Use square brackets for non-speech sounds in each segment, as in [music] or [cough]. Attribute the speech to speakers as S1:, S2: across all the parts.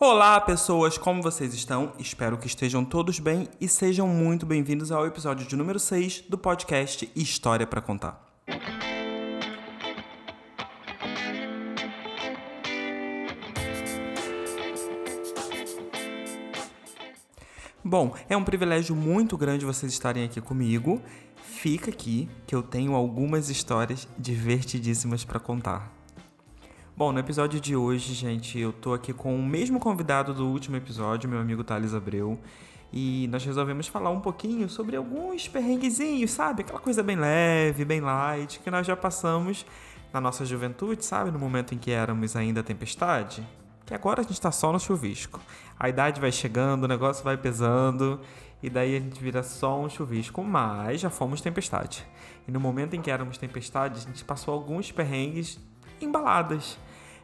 S1: Olá, pessoas, como vocês estão? Espero que estejam todos bem e sejam muito bem-vindos ao episódio de número 6 do podcast História para Contar. Bom, é um privilégio muito grande vocês estarem aqui comigo. Fica aqui que eu tenho algumas histórias divertidíssimas para contar. Bom, no episódio de hoje, gente, eu tô aqui com o mesmo convidado do último episódio, meu amigo Thales Abreu. E nós resolvemos falar um pouquinho sobre alguns perrenguezinhos, sabe? Aquela coisa bem leve, bem light, que nós já passamos na nossa juventude, sabe? No momento em que éramos ainda tempestade. Que agora a gente tá só no chuvisco. A idade vai chegando, o negócio vai pesando, e daí a gente vira só um chuvisco. Mas já fomos tempestade. E no momento em que éramos tempestade, a gente passou alguns perrengues embaladas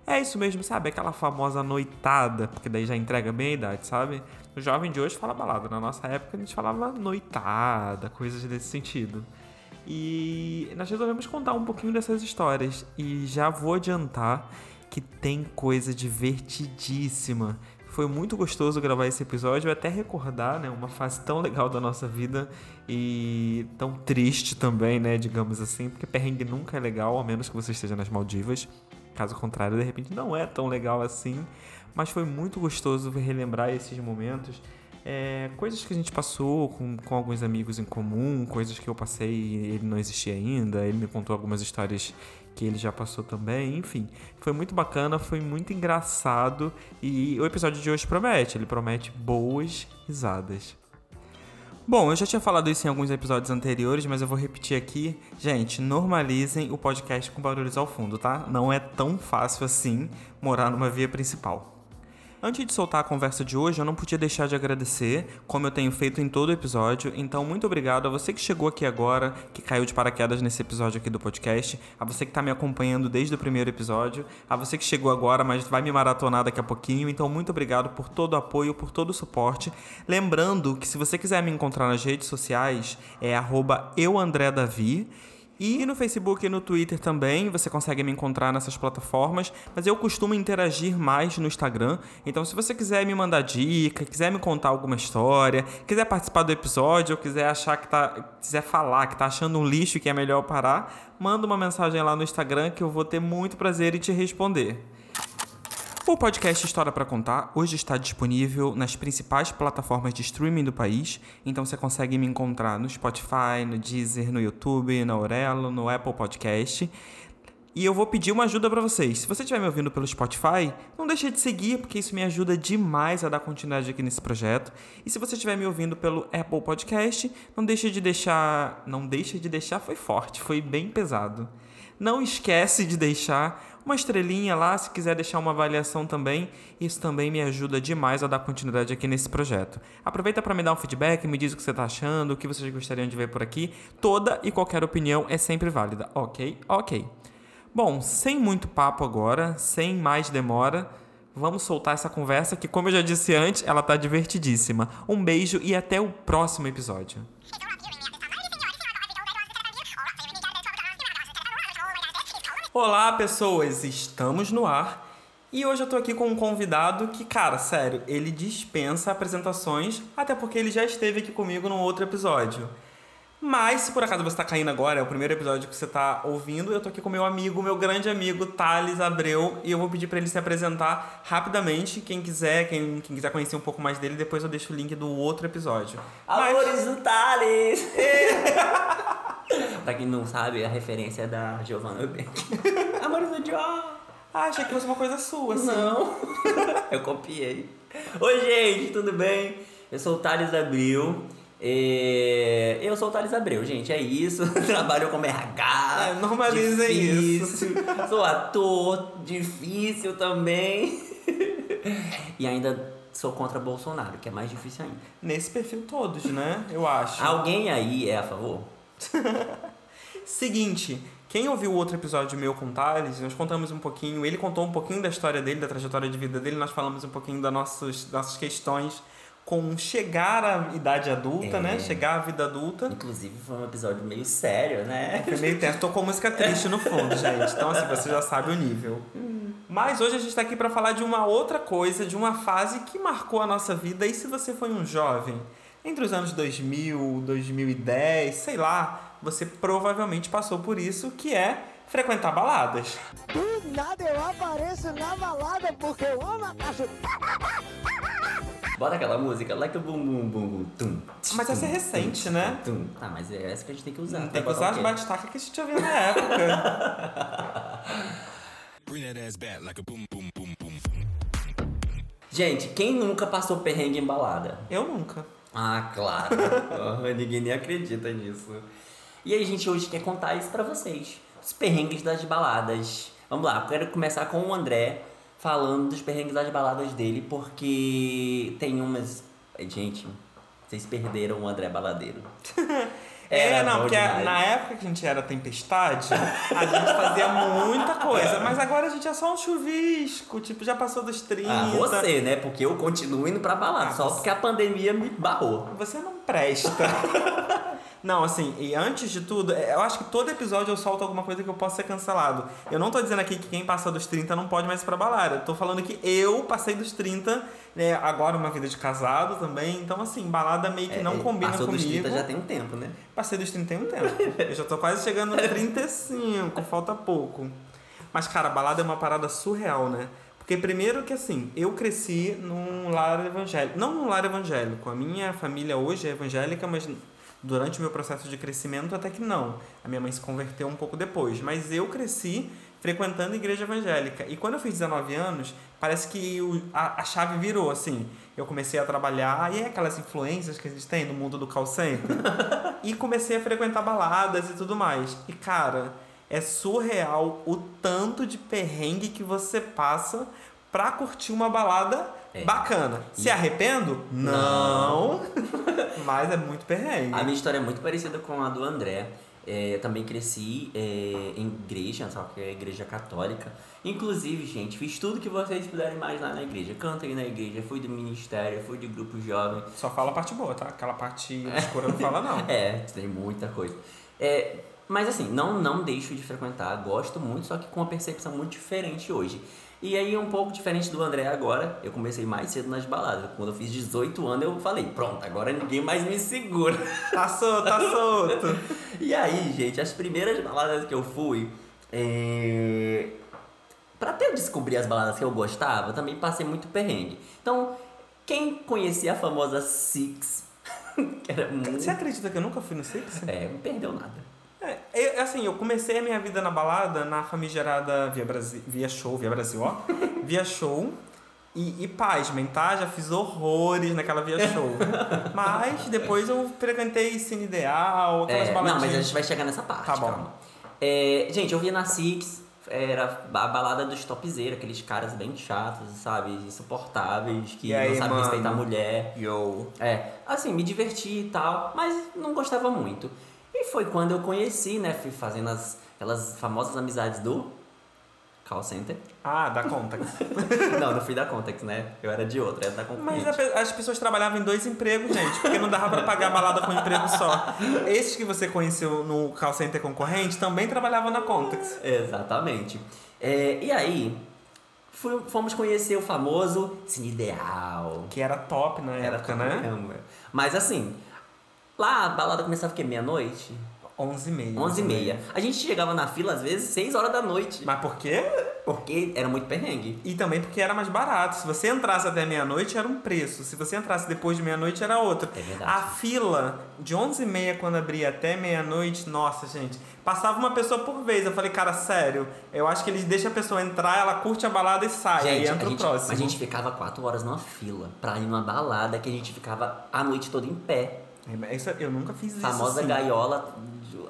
S1: é isso mesmo, sabe? Aquela famosa noitada, porque daí já entrega bem a idade, sabe? O jovem de hoje fala balada. Na nossa época a gente falava noitada, coisas desse sentido. E nós resolvemos contar um pouquinho dessas histórias. E já vou adiantar que tem coisa divertidíssima. Foi muito gostoso gravar esse episódio, até recordar, né, uma fase tão legal da nossa vida e tão triste também, né, digamos assim, porque perrengue nunca é legal, a menos que você esteja nas Maldivas. Caso contrário, de repente não é tão legal assim. Mas foi muito gostoso relembrar esses momentos. É, coisas que a gente passou com, com alguns amigos em comum, coisas que eu passei e ele não existia ainda. Ele me contou algumas histórias que ele já passou também. Enfim, foi muito bacana, foi muito engraçado. E o episódio de hoje promete, ele promete boas risadas. Bom, eu já tinha falado isso em alguns episódios anteriores, mas eu vou repetir aqui. Gente, normalizem o podcast com barulhos ao fundo, tá? Não é tão fácil assim morar numa via principal. Antes de soltar a conversa de hoje, eu não podia deixar de agradecer, como eu tenho feito em todo episódio. Então, muito obrigado a você que chegou aqui agora, que caiu de paraquedas nesse episódio aqui do podcast, a você que está me acompanhando desde o primeiro episódio, a você que chegou agora, mas vai me maratonar daqui a pouquinho. Então, muito obrigado por todo o apoio, por todo o suporte. Lembrando que se você quiser me encontrar nas redes sociais, é euandredavi. E no Facebook e no Twitter também, você consegue me encontrar nessas plataformas, mas eu costumo interagir mais no Instagram. Então, se você quiser me mandar dica, quiser me contar alguma história, quiser participar do episódio, ou quiser achar que tá, quiser falar que tá achando um lixo que é melhor parar, manda uma mensagem lá no Instagram que eu vou ter muito prazer em te responder. O podcast História para Contar hoje está disponível nas principais plataformas de streaming do país, então você consegue me encontrar no Spotify, no Deezer, no YouTube, na Aurelo, no Apple Podcast. E eu vou pedir uma ajuda para vocês. Se você estiver me ouvindo pelo Spotify, não deixe de seguir, porque isso me ajuda demais a dar continuidade aqui nesse projeto. E se você estiver me ouvindo pelo Apple Podcast, não deixe de deixar, não deixe de deixar foi forte, foi bem pesado. Não esquece de deixar uma estrelinha lá, se quiser deixar uma avaliação também, isso também me ajuda demais a dar continuidade aqui nesse projeto. Aproveita para me dar um feedback, me diz o que você está achando, o que vocês gostariam de ver por aqui. Toda e qualquer opinião é sempre válida, ok? Ok. Bom, sem muito papo agora, sem mais demora, vamos soltar essa conversa que, como eu já disse antes, ela tá divertidíssima. Um beijo e até o próximo episódio. Olá, pessoas! Estamos no ar e hoje eu tô aqui com um convidado que, cara, sério, ele dispensa apresentações, até porque ele já esteve aqui comigo num outro episódio. Mas, se por acaso você tá caindo agora, é o primeiro episódio que você tá ouvindo, eu tô aqui com meu amigo, meu grande amigo, Thales Abreu, e eu vou pedir para ele se apresentar rapidamente. Quem quiser, quem, quem, quiser conhecer um pouco mais dele, depois eu deixo o link do outro episódio.
S2: Amores Mas... do Thales! [laughs] pra quem não sabe, a referência é da Giovanna Eubank. [laughs]
S1: Amores do John! Ah, achei que fosse uma coisa sua, assim.
S2: Não. [laughs] eu copiei. Oi, gente, tudo bem? Eu sou o Thales Abreu. E... Eu sou o Thales Abreu, gente, é isso. [laughs] Trabalho como RH.
S1: É, normaliza isso.
S2: sou ator, difícil também. e ainda sou contra Bolsonaro, que é mais difícil ainda.
S1: Nesse perfil todos, né? Eu acho.
S2: Alguém aí é a favor? [laughs]
S1: Seguinte, quem ouviu o outro episódio meu com Thales, nós contamos um pouquinho, ele contou um pouquinho da história dele, da trajetória de vida dele, nós falamos um pouquinho das nossas, nossas questões com chegar à idade adulta, né? é. né? Chegar à vida adulta.
S2: Inclusive foi um episódio meio sério, né?
S1: Foi meio tenso. Tocou música triste no fundo, gente. Então, assim, você já sabe o nível. Mas hoje a gente está aqui para falar de uma outra coisa, de uma fase que marcou a nossa vida. E se você foi um jovem entre os anos 2000, 2010, sei lá, você provavelmente passou por isso, que é frequentar baladas.
S3: Do nada eu apareço na balada porque eu amo a caixa.
S2: Bota aquela música, like bum bum bum bum tum.
S1: Mas essa é recente, né?
S2: Tum. Ah, mas é essa que a gente tem que usar.
S1: Tem que usar as
S2: quê?
S1: batistaca que a gente ouvia na época. [laughs]
S4: Bring that ass back like a boom, boom, boom, boom.
S2: Gente, quem nunca passou perrengue em balada?
S1: Eu nunca.
S2: Ah, claro. Ninguém nem acredita nisso. E aí, gente hoje quer contar isso pra vocês. Os perrengues das baladas. Vamos lá, quero começar com o André falando dos perrengues das baladas dele, porque tem umas. Gente, vocês perderam o André baladeiro. [laughs]
S1: É, não, porque
S2: demais.
S1: na época que a gente era tempestade, a gente fazia muita coisa. Mas agora a gente é só um chuvisco, tipo, já passou dos 30.
S2: Ah, você, né? Porque eu continuo indo pra balada,
S1: Ah,
S2: só
S1: você-
S2: porque a pandemia me barrou.
S1: Você não presta. [laughs] Não, assim, e antes de tudo, é, eu acho que todo episódio eu solto alguma coisa que eu possa ser cancelado. Eu não tô dizendo aqui que quem passa dos 30 não pode mais ir pra balada. Eu tô falando que eu passei dos 30, né, agora uma vida de casado também. Então, assim, balada meio que não
S2: É,
S1: combina
S2: Passou
S1: comigo.
S2: dos 30 já tem um tempo, né?
S1: Passei dos 31 tempo. Eu já tô quase chegando nos 35, falta pouco. Mas, cara, balada é uma parada surreal, né? Porque primeiro que assim, eu cresci num lar evangélico. Não num lar evangélico. A minha família hoje é evangélica, mas durante o meu processo de crescimento até que não. A minha mãe se converteu um pouco depois. Mas eu cresci frequentando a igreja evangélica. E quando eu fiz 19 anos, parece que o- a, a chave virou, assim. Eu comecei a trabalhar, e é aquelas influências que a gente tem no mundo do call center. [laughs] e comecei a frequentar baladas e tudo mais. E cara, é surreal o tanto de perrengue que você passa pra curtir uma balada
S2: É.
S1: bacana. Se
S2: E-
S1: arrependo? Não. [laughs] Mas é muito perrengue.
S2: A minha história é muito parecida com a do André. É, eu também cresci é, em igreja, só que é igreja católica. Inclusive, gente, fiz tudo que vocês puderem imaginar na igreja. Cantei na igreja, fui do ministério, fui de grupo jovem.
S1: Só fala a parte boa, tá? Aquela parte escura não fala, não. [laughs]
S2: É, tem muita coisa. É, mas assim, não, não deixo de frequentar, gosto muito, só que com uma percepção muito diferente hoje. E aí, um pouco diferente do André agora, eu comecei mais cedo nas baladas. Quando eu fiz 18 anos, eu falei, pronto, agora ninguém mais me segura. [laughs]
S1: Tá solto, tá solto.
S2: E aí, gente, as primeiras baladas que eu fui, é... pra até eu descobrir as baladas que eu gostava, eu também passei muito perrengue. Então, quem conhecia a famosa Six, [laughs] que era muito...
S1: Você acredita que eu nunca fui no Six?
S2: É, não perdeu nada.
S1: É, eu- assim, eu comecei a minha vida na balada na famigerada Via, Brasil, Via Show, Via Brasil, ó. [laughs] Via Show. E, e pasmem, tá? Já fiz horrores naquela Via Show. Mas depois eu frequentei Cine Ideal, aquelas
S2: É, não,
S1: baladinhas.
S2: mas a gente vai chegar nessa parte,
S1: Tá bom.
S2: É, gente, eu via na Six, era a balada dos topzeiros, aqueles caras bem chatos, sabe? Insuportáveis, que
S1: aí,
S2: não sabem respeitar a mulher.
S1: Yo.
S2: É, assim, me diverti e tal, mas não gostava muito. E foi quando eu conheci, né? Fui fazendo as, aquelas famosas amizades do call center.
S1: Ah, dá conta. [laughs]
S2: não, não fui da Contex, né? Eu era de outra, era da
S1: Mas
S2: concorrente.
S1: a pe- as pessoas trabalhavam em dois empregos, gente, porque não dava pra pagar a balada com um emprego só. Esses que você conheceu no call center concorrente também trabalhavam na Contex.
S2: Exatamente. É, e aí, fomos conhecer o famoso Cine Ideal.
S1: Que era top na
S2: Era
S1: época, né?
S2: caramba. Mas assim, lá a balada começava o quê? Meia-noite?
S1: 11 e meia.
S2: 11 e meia. A gente chegava na fila, às vezes, 6 horas da noite.
S1: Mas por quê?
S2: Porque era muito perrengue.
S1: E também porque era mais barato. Se você entrasse até meia-noite, era um preço. Se você entrasse depois de meia-noite, era outro.
S2: É verdade.
S1: A fila de 11h30 quando abria até meia-noite, nossa, gente. Passava uma pessoa por vez. Eu falei, cara, sério. Eu acho que eles deixam a pessoa entrar, ela curte a balada e sai. aí
S2: Gente,
S1: entra
S2: a
S1: o
S2: gente,
S1: próximo.
S2: a gente ficava 4 horas numa fila pra ir numa balada que a gente ficava a noite toda em pé.
S1: É, isso- eu nunca fiz isso.
S2: Famosa
S1: assim.
S2: gaiola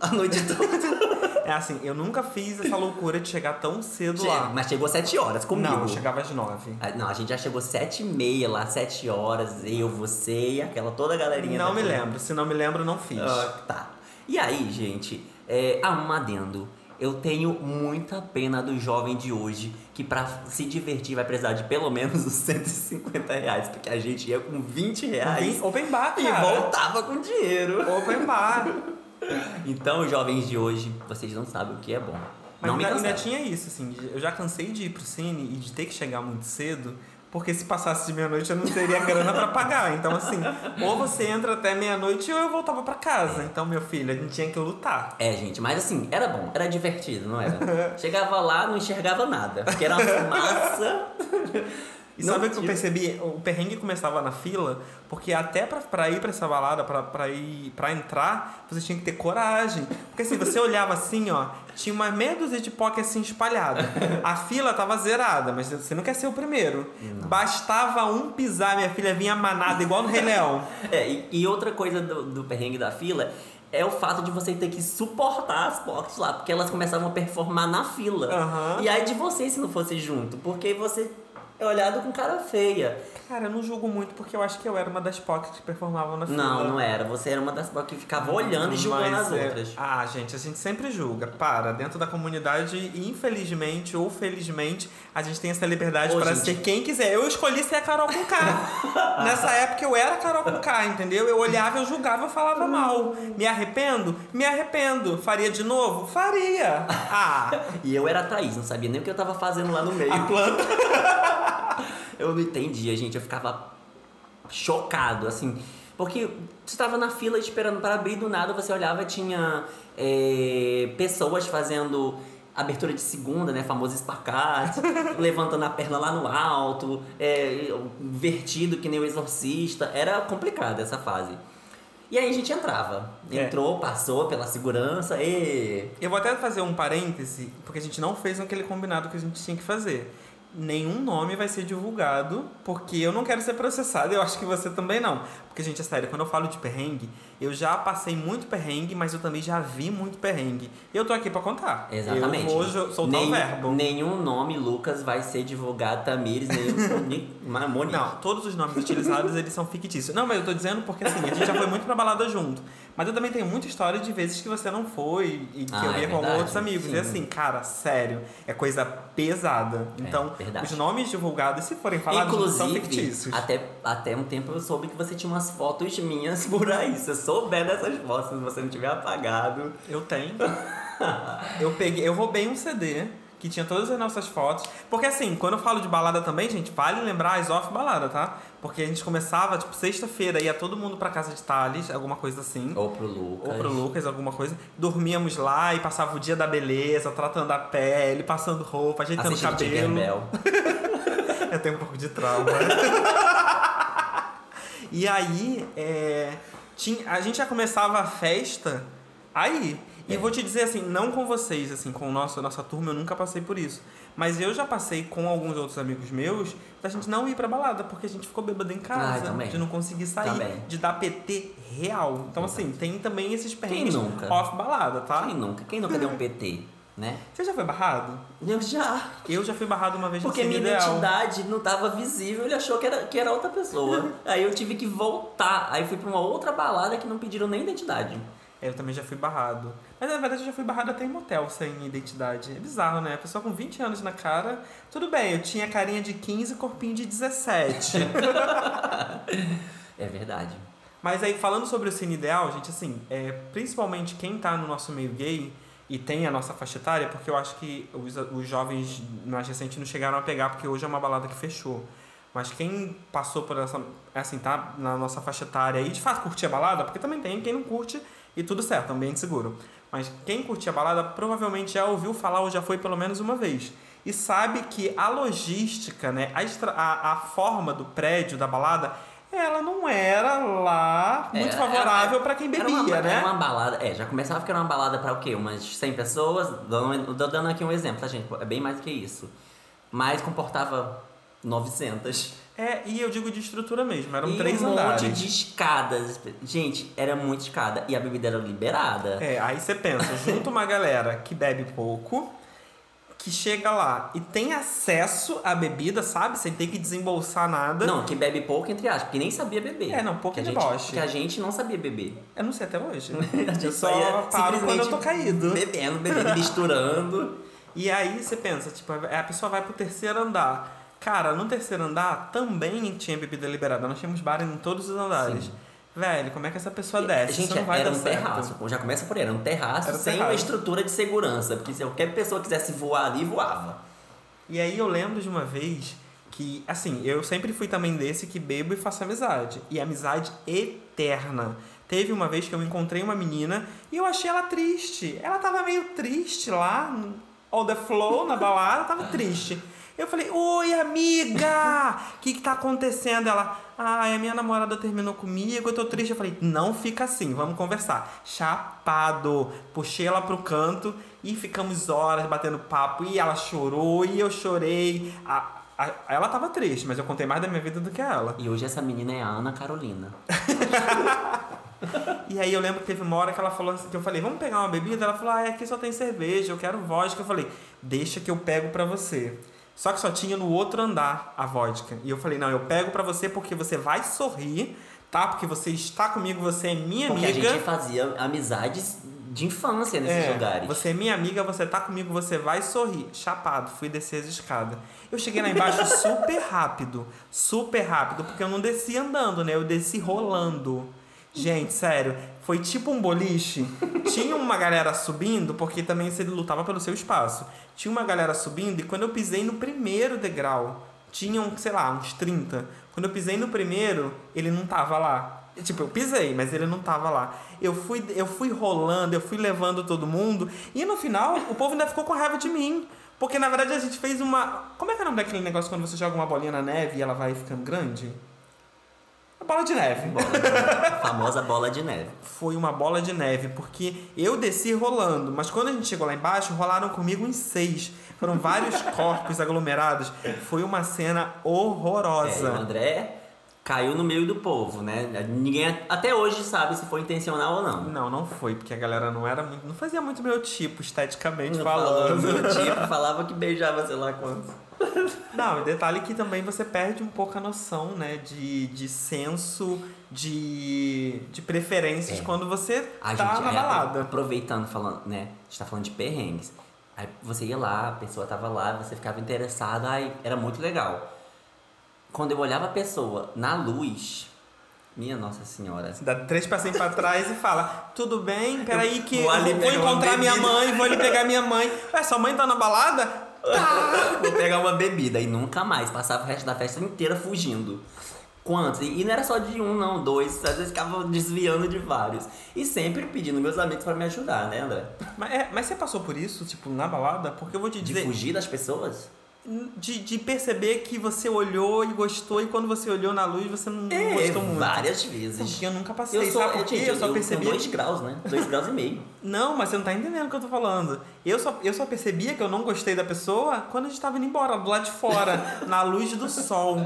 S2: a noite toda. [laughs]
S1: É assim, eu nunca fiz essa loucura de chegar tão cedo lá.
S2: Mas chegou 7 horas comigo.
S1: Não, eu chegava às 9.
S2: Ah, Não, a gente já chegou sete e meia lá, sete horas, eu, você e aquela toda a galerinha.
S1: Não me lembro. Se não me lembro, não fiz.
S2: Ah, tá. E aí, gente, é, adendo. Eu tenho muita pena do jovem de hoje que pra se divertir vai precisar de pelo menos os 150 reais, porque a gente ia com 20 reais
S1: Open bar,
S2: e
S1: cara.
S2: voltava com dinheiro.
S1: Open bar. [laughs]
S2: Então, jovens de hoje, vocês não sabem o que é bom.
S1: Mas
S2: não me
S1: ainda, ainda tinha isso, assim, eu já cansei de ir pro cine e de ter que chegar muito cedo, porque se passasse de meia-noite eu não teria grana pra pagar. Então, assim, ou você entra até meia-noite ou eu voltava pra casa. Então, meu filho, a gente tinha que lutar.
S2: É, gente, mas assim, era bom, era divertido, não era? Chegava lá, não enxergava nada, porque era uma fumaça. [laughs]
S1: E
S2: Não
S1: sabe o que eu percebi? O perrengue começava na fila, porque até pra, pra ir pra essa balada, pra, pra ir pra entrar, você tinha que ter coragem. Porque assim, você [laughs] olhava assim, ó, tinha uma meia dúzia de POC assim espalhada. A [laughs] fila tava zerada, mas você não quer ser o primeiro. Bastava um pisar, minha filha vinha manada, igual no Rei [laughs] Leão.
S2: É, e, e outra coisa do, do perrengue da fila é o fato de você ter que suportar as POCs lá, porque elas começavam a performar na fila.
S1: Aham.
S2: E aí de você se não fosse junto, porque você é olhado com cara feia.
S1: Cara, eu não julgo muito, porque eu acho que eu era uma das POCs que performavam na fila.
S2: Não, não era. Você era uma das POCs que ficava olhando e julgando
S1: Mas
S2: as
S1: é-
S2: outras.
S1: Ah, gente, a gente sempre julga. Para, dentro da comunidade, infelizmente ou felizmente, a gente tem essa liberdade
S2: Ô,
S1: para
S2: gente.
S1: ser quem quiser. Eu escolhi ser a Carol com K. [laughs] Nessa época eu era a Carol com K, entendeu? Eu olhava, eu julgava, eu falava mal. Me arrependo? Me arrependo. Faria de novo? Faria. [laughs] Ah,
S2: E eu era a Thaís, não sabia nem o que eu tava fazendo lá no meio.
S1: a planta. [laughs] [laughs]
S2: Eu não entendia, gente. Eu ficava chocado, assim. Porque você tava na fila esperando para abrir, do nada você olhava tinha é, pessoas fazendo abertura de segunda, né? Famoso espacate, [laughs] levantando a perna lá no alto, é, vertido que nem o exorcista. Era complicado essa fase. E aí a gente entrava.
S1: É.
S2: Entrou, passou pela segurança e.
S1: Eu vou até fazer um parêntese, porque a gente não fez aquele combinado que a gente tinha que fazer. Nenhum nome vai ser divulgado, porque eu não quero ser processado, eu acho que você também não. Porque, gente, é sério, quando eu falo de perrengue, eu já passei muito perrengue, mas eu também já vi muito perrengue. E eu tô aqui pra contar.
S2: Exatamente.
S1: Eu vou soltar
S2: nenhum,
S1: o verbo.
S2: Nenhum nome, Lucas, vai ser divulgado, Tamires, nenhum. nem Monique.
S1: Não, todos os nomes utilizados, eles são fictícios. Não, mas eu tô dizendo porque, assim, a gente já foi muito pra balada junto. Mas eu também tenho muita história de vezes que você não foi e que
S2: Ah,
S1: eu
S2: é
S1: ia com
S2: verdade,
S1: outros amigos.
S2: sim.
S1: E assim, cara, sério, é coisa pesada. Então,
S2: verdade.
S1: os nomes divulgados, se forem falados, são
S2: Inclusive,
S1: fictícios.
S2: até, até um tempo eu soube que você tinha umas fotos minhas [laughs] por aí. Se eu souber dessas fotos, se você não tiver apagado.
S1: Eu tenho. eu peguei, eu roubei um CD que tinha todas as nossas fotos. Porque assim, quando eu falo de balada também, gente, vale lembrar as off balada, tá? Porque a gente começava, tipo, sexta-feira, ia todo mundo pra casa de Thales, alguma coisa assim.
S2: Ou pro Lucas.
S1: Ou pro Lucas, alguma coisa. Dormíamos lá e passava o dia da beleza, tratando a pele, passando roupa, ajeitando o
S2: Assistindo
S1: cabelo. [laughs] Eu tenho um pouco de trauma. [laughs] e aí, é, tinha, a gente já começava a festa aí. E
S2: É.
S1: vou te dizer assim, não com vocês, assim, com o nosso, a nossa turma, eu nunca passei por isso. Mas eu já passei com alguns outros amigos meus da gente não ir pra balada, porque a gente ficou bêbado em casa,
S2: Ah,
S1: de não conseguir sair,
S2: Também.
S1: de dar PT real. Então, assim, tem também esses perrengues
S2: nunca?
S1: off balada, tá?
S2: Quem nunca? Quem nunca deu um PT, né?
S1: Você já foi barrado?
S2: Eu já.
S1: Eu já fui barrado uma vez
S2: Porque minha
S1: Ideal.
S2: identidade não tava visível, ele achou que era, que era outra pessoa. [laughs] Aí eu tive que voltar. Aí fui pra uma outra balada que não pediram nem identidade.
S1: Eu também já fui barrado. Mas na verdade eu já fui barrado até em motel sem identidade. É bizarro, né? A pessoa com 20 anos na cara. Tudo bem, eu tinha carinha de 15 corpinho de 17. [laughs]
S2: É verdade.
S1: Mas aí, falando sobre o cine ideal, gente, assim, é, principalmente quem tá no nosso meio gay e tem a nossa faixa etária, porque eu acho que os, os jovens mais recentes não chegaram a pegar, porque hoje é uma balada que fechou. Mas quem passou por essa, assim, tá na nossa faixa etária e de fato curtia a balada, porque também tem quem não curte e tudo certo, ambiente seguro. Mas quem curtia a balada provavelmente já ouviu falar ou já foi pelo menos uma vez. E sabe que a logística, né, a, extra, a, a forma do prédio da balada, ela não era lá muito
S2: É,
S1: favorável
S2: era-
S1: pra quem
S2: Era
S1: bebia,
S2: uma,
S1: né?
S2: Era uma balada, é, já começava que era uma balada pra o quê? Umas 100 pessoas? Dando, dando aqui um exemplo, tá, gente? É bem mais do que isso. Mas comportava 900.
S1: É, e eu digo de estrutura mesmo, eram
S2: e
S1: três
S2: um
S1: andares.
S2: monte de escadas. Gente, era muita escada. E a bebida era liberada.
S1: É, aí você pensa, [laughs] junta uma galera que bebe pouco, que chega lá e tem acesso à bebida, sabe? Sem ter que desembolsar nada.
S2: Não, que bebe pouco, entre aspas, porque nem sabia beber.
S1: É, não, pouco
S2: que gente,
S1: deboche.
S2: Que a gente não sabia beber.
S1: Eu não sei até hoje. [laughs]
S2: A gente
S1: eu só
S2: ia
S1: paro quando eu tô caído.
S2: Bebendo, bebendo, misturando. [laughs]
S1: E aí você pensa, tipo, a pessoa vai pro terceiro andar. Cara, no terceiro andar também tinha bebida liberada. Nós tínhamos bar em todos os andares.
S2: Sim.
S1: Velho, como é que essa pessoa desce?
S2: Gente,
S1: não vai
S2: era
S1: dar
S2: um
S1: certo.
S2: terraço. Já começa por aí, era um terraço
S1: Era
S2: sem uma
S1: terraço.
S2: estrutura de segurança. Porque se qualquer pessoa quisesse voar ali, voava.
S1: E aí eu lembro de uma vez que, assim, eu sempre fui também desse que bebo e faço amizade. E amizade eterna. Teve uma vez que eu encontrei uma menina e eu achei ela triste. Ela tava meio triste lá, no- on the flow, na balada, tava triste. Eu falei, oi amiga, o que que tá acontecendo? Ela, ai, a minha namorada terminou comigo, eu tô triste. Eu falei, não fica assim, vamos conversar. Chapado. Puxei ela pro canto e ficamos horas batendo papo. E ela chorou e eu chorei. A- a- ela tava triste, mas eu contei mais da minha vida do que ela.
S2: E hoje essa menina é a Ana Carolina. [laughs]
S1: E aí eu lembro que teve uma hora que ela falou assim, que eu falei, vamos pegar uma bebida? Ela falou, ah, aqui só tem cerveja, eu quero vodka. Eu falei, deixa que eu pego pra você. Só que só tinha no outro andar a vodka. E eu falei, não, eu pego pra você porque você vai sorrir, tá? Porque você está comigo, você é minha
S2: Porque
S1: amiga.
S2: a gente fazia amizades de infância nesses
S1: É,
S2: lugares.
S1: Você é minha amiga, você tá comigo, você vai sorrir. Chapado, fui descer as escadas. Eu cheguei lá embaixo [laughs] super rápido. Super rápido, porque eu não desci andando, né? Eu desci rolando. Gente, sério, foi tipo um boliche. [laughs] Tinha uma galera subindo, porque também você lutava pelo seu espaço. Tinha uma galera subindo e quando eu pisei no primeiro degrau, tinham, sei lá, uns 30. Quando eu pisei no primeiro, ele não tava lá. Tipo, eu pisei, mas ele não tava lá. Eu fui, eu fui rolando, eu fui levando todo mundo. E no final, o povo ainda ficou com raiva de mim. Porque na verdade a gente fez uma. Como é que é o nome daquele negócio quando você joga uma bolinha na neve e ela vai ficando grande? Bola de neve.
S2: A famosa bola de neve.
S1: Foi uma bola de neve, porque eu desci rolando, mas quando a gente chegou lá embaixo, rolaram comigo em seis. Foram vários [laughs] corpos aglomerados. Foi uma cena
S2: É, e o
S1: horrorosa.
S2: André caiu no meio do povo, né? Ninguém até hoje sabe se foi intencional ou não.
S1: Não, não foi, porque a galera não era muito. Não fazia muito meu tipo, esteticamente
S2: Falando
S1: falando.
S2: do tipo, [laughs] falava que beijava sei lá quantos.
S1: Não, e detalhe que também você perde um pouco a noção, né? De, de senso, de, de preferências
S2: É.
S1: quando você
S2: A
S1: tá
S2: gente,
S1: na
S2: aí,
S1: balada.
S2: aproveitando, falando, né? A gente tá falando de perrengues. Aí você ia lá, a pessoa tava lá, você ficava interessado, aí era muito legal. Quando eu olhava a pessoa na luz, minha Nossa Senhora.
S1: Dá três passinhos pra trás e fala: Tudo bem, peraí que eu vou, vou encontrar minha
S2: bebida."
S1: mãe, vou ali pegar minha mãe. Ué, sua mãe tá na balada?
S2: Vou pegar uma bebida e nunca mais. Passava o resto da festa inteira fugindo. Quantos? E não era só de um, não, dois. Às vezes ficava desviando de vários. E sempre pedindo meus amigos pra me ajudar, né, André?
S1: Mas, é, mas você passou por isso, tipo, na balada? Porque eu vou te
S2: De
S1: dizer.
S2: fugir das pessoas?
S1: De, de perceber que você olhou e gostou, e quando você olhou na luz, você não
S2: É,
S1: gostou muito.
S2: várias vezes.
S1: Porque eu nunca passei,
S2: Eu sou,
S1: sabe por
S2: eu,
S1: quê? Eu só percebi.
S2: dois graus, né? Dois graus e meio. [laughs]
S1: Não, mas você não tá entendendo o que eu tô falando. Eu só, eu só percebia que eu não gostei da pessoa quando a gente tava indo embora, do lado de fora, [laughs] na luz do sol.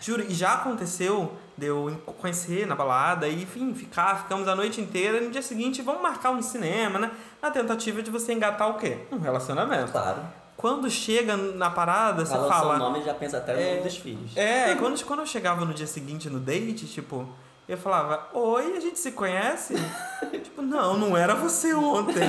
S1: Juro, e já aconteceu de eu conhecer na balada e, enfim, ficar, ficamos a noite inteira e no dia seguinte vamos marcar um cinema, né? Na tentativa de você engatar o quê? Um relacionamento.
S2: Claro.
S1: Quando chega na parada, você
S2: Fala o nome já pensa até no
S1: É,
S2: nome dos filhos.
S1: É, e quando, quando eu chegava no dia seguinte no date, tipo, eu falava, oi, a gente se conhece? [laughs] tipo, não, não era você ontem.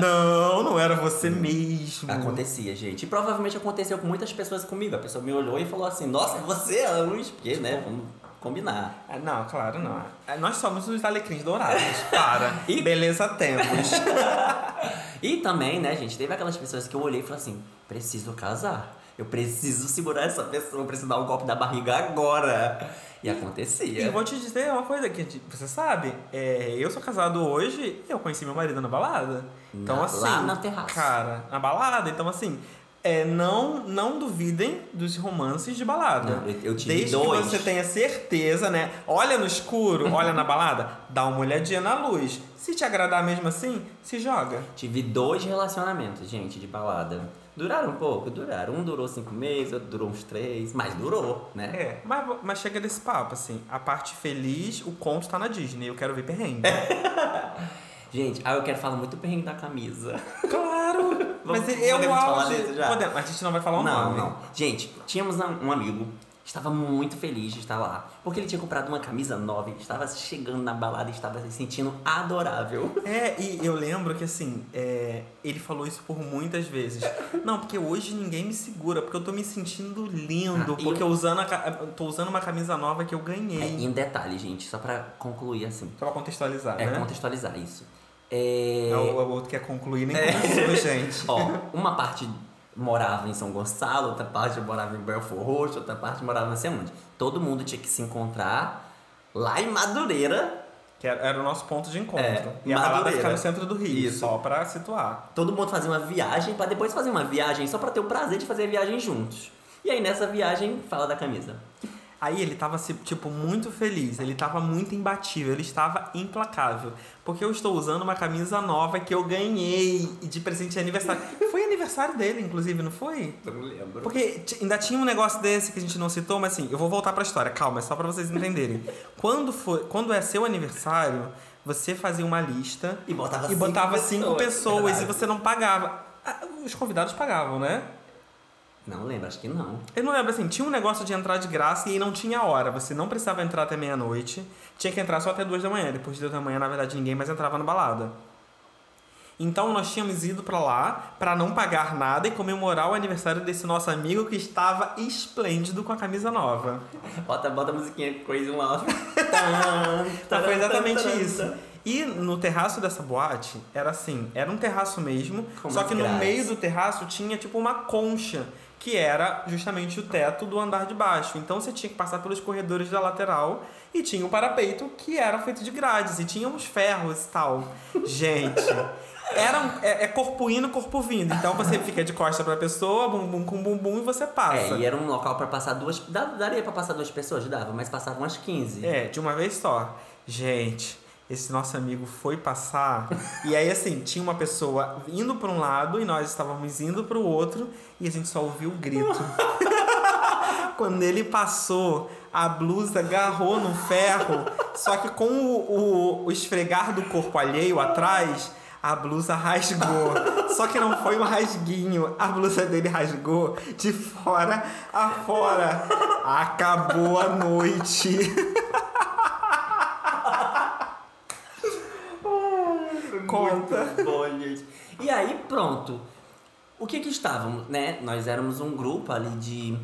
S1: não, não era você mesmo.
S2: Acontecia, gente. E provavelmente aconteceu com muitas pessoas comigo. A pessoa me olhou e falou assim, nossa, você é a luz? Porque, né? Vamos combinar.
S1: Ah, Não, claro, não. Ah, Nós somos os alecrins dourados. Para. [laughs]
S2: E-
S1: Beleza temos. [laughs]
S2: E também, né, gente, teve aquelas pessoas que eu olhei e falei assim, preciso casar. Eu preciso segurar essa pessoa, eu preciso dar um golpe da barriga agora. E acontecia.
S1: E vou te dizer uma coisa que você sabe, é, eu sou casado hoje e eu conheci meu marido na balada. Então
S2: Na-
S1: assim,
S2: lá na terraça.
S1: cara, na balada, então assim, é, não não duvidem dos romances de balada.
S2: Não, eu- eu
S1: Desde
S2: dois.
S1: que você tenha certeza, né? Olha no escuro, [laughs] olha na balada, dá uma olhadinha na luz. Se te agradar mesmo assim, se joga.
S2: Tive dois relacionamentos, gente, de balada. Duraram um pouco, duraram. Um durou cinco meses, outro durou uns três, mas durou, né?
S1: É, mas, mas chega desse papo, assim, a parte feliz, o conto tá na Disney, eu quero ver perrengue. [laughs]
S2: Gente, aí eu quero falar muito perrengue da camisa.
S1: Claro! [laughs] mas
S2: Vamos-
S1: é o auge. Podemos, mas a gente não vai falar o
S2: não,
S1: nome.
S2: não. Gente, tínhamos um amigo estava muito feliz de estar lá. Porque ele tinha comprado uma camisa nova, estava chegando na balada e estava se sentindo adorável.
S1: É, e eu lembro que assim, é, ele falou isso por muitas vezes. Não, porque hoje ninguém me segura, porque eu tô me sentindo lindo,
S2: Ah,
S1: porque
S2: eu-
S1: usando a, tô usando uma camisa nova que eu ganhei.
S2: É, e um detalhe, gente, só pra concluir assim.
S1: Só pra contextualizar,
S2: É
S1: né?
S2: contextualizar isso. É...
S1: É, o, o outro quer concluir, nem começou, gente. [laughs]
S2: Ó, uma parte morava em São Gonçalo, outra parte morava em Belfort Roxo, outra parte morava não sei onde. Todo mundo tinha que se encontrar lá em Madureira.
S1: Que era, era o nosso ponto de encontro.
S2: É,
S1: e a
S2: Madureira.
S1: fica no centro do Rio,
S2: Isso.
S1: só pra situar.
S2: Todo mundo fazia uma viagem pra depois fazer uma viagem só pra ter o prazer de fazer a viagem juntos. E aí nessa viagem, fala da camisa.
S1: Aí ele tava, tipo, muito feliz, ele tava muito imbatível, ele estava implacável. Porque eu estou usando uma camisa nova que eu ganhei de presente de aniversário. Foi aniversário dele, inclusive, não foi?
S2: Eu não lembro.
S1: Porque ainda tinha um negócio desse que a gente não citou, mas assim, eu vou voltar pra história, calma, é só pra vocês entenderem. [laughs] quando, for, quando é seu aniversário, você fazia uma lista
S2: E botava
S1: e
S2: cinco
S1: botava cinco
S2: pessoas,
S1: pessoas e você não pagava. Ah, Os convidados pagavam, né?
S2: Não lembro, acho que não.
S1: Eu não lembro assim, tinha um negócio de entrar de graça e não tinha hora. Você não precisava entrar até meia-noite. Tinha que entrar só até duas da manhã. Depois de duas da manhã, na verdade, ninguém mais entrava na balada. Então nós tínhamos ido pra lá pra não pagar nada e comemorar o aniversário desse nosso amigo que estava esplêndido com a camisa nova. [laughs]
S2: Bota, bota a musiquinha Crazy Love.
S1: Então [laughs] foi exatamente isso. E no terraço dessa boate, era assim, era um terraço mesmo,
S2: Com
S1: só que no
S2: grades.
S1: meio do terraço tinha tipo uma concha, que era justamente o teto do andar de baixo. Então você tinha que passar pelos corredores da lateral e tinha o parapeito que era feito de grades e tinha uns ferros e tal. Gente, [laughs] era um- é, é corpo indo, corpo vindo. Então você fica de costa pra pessoa, bumbum com bumbum e você passa.
S2: É, e era um local pra passar duas. Daria pra passar duas pessoas? Dava, mas passavam umas 15.
S1: É, de uma vez só. Gente, esse nosso amigo foi passar. e aí, assim, tinha uma pessoa indo para um lado e nós estávamos indo para o outro e a gente só ouviu o grito. [laughs] Quando ele passou, a blusa agarrou no ferro, só que com o, o- o esfregar do corpo alheio atrás, a blusa rasgou. Só que não foi um rasguinho, a blusa dele rasgou de fora a fora. Acabou a noite. [laughs] Conta.
S2: Muito bom, gente. E aí, pronto. O que que estávamos, né? Nós éramos um grupo ali de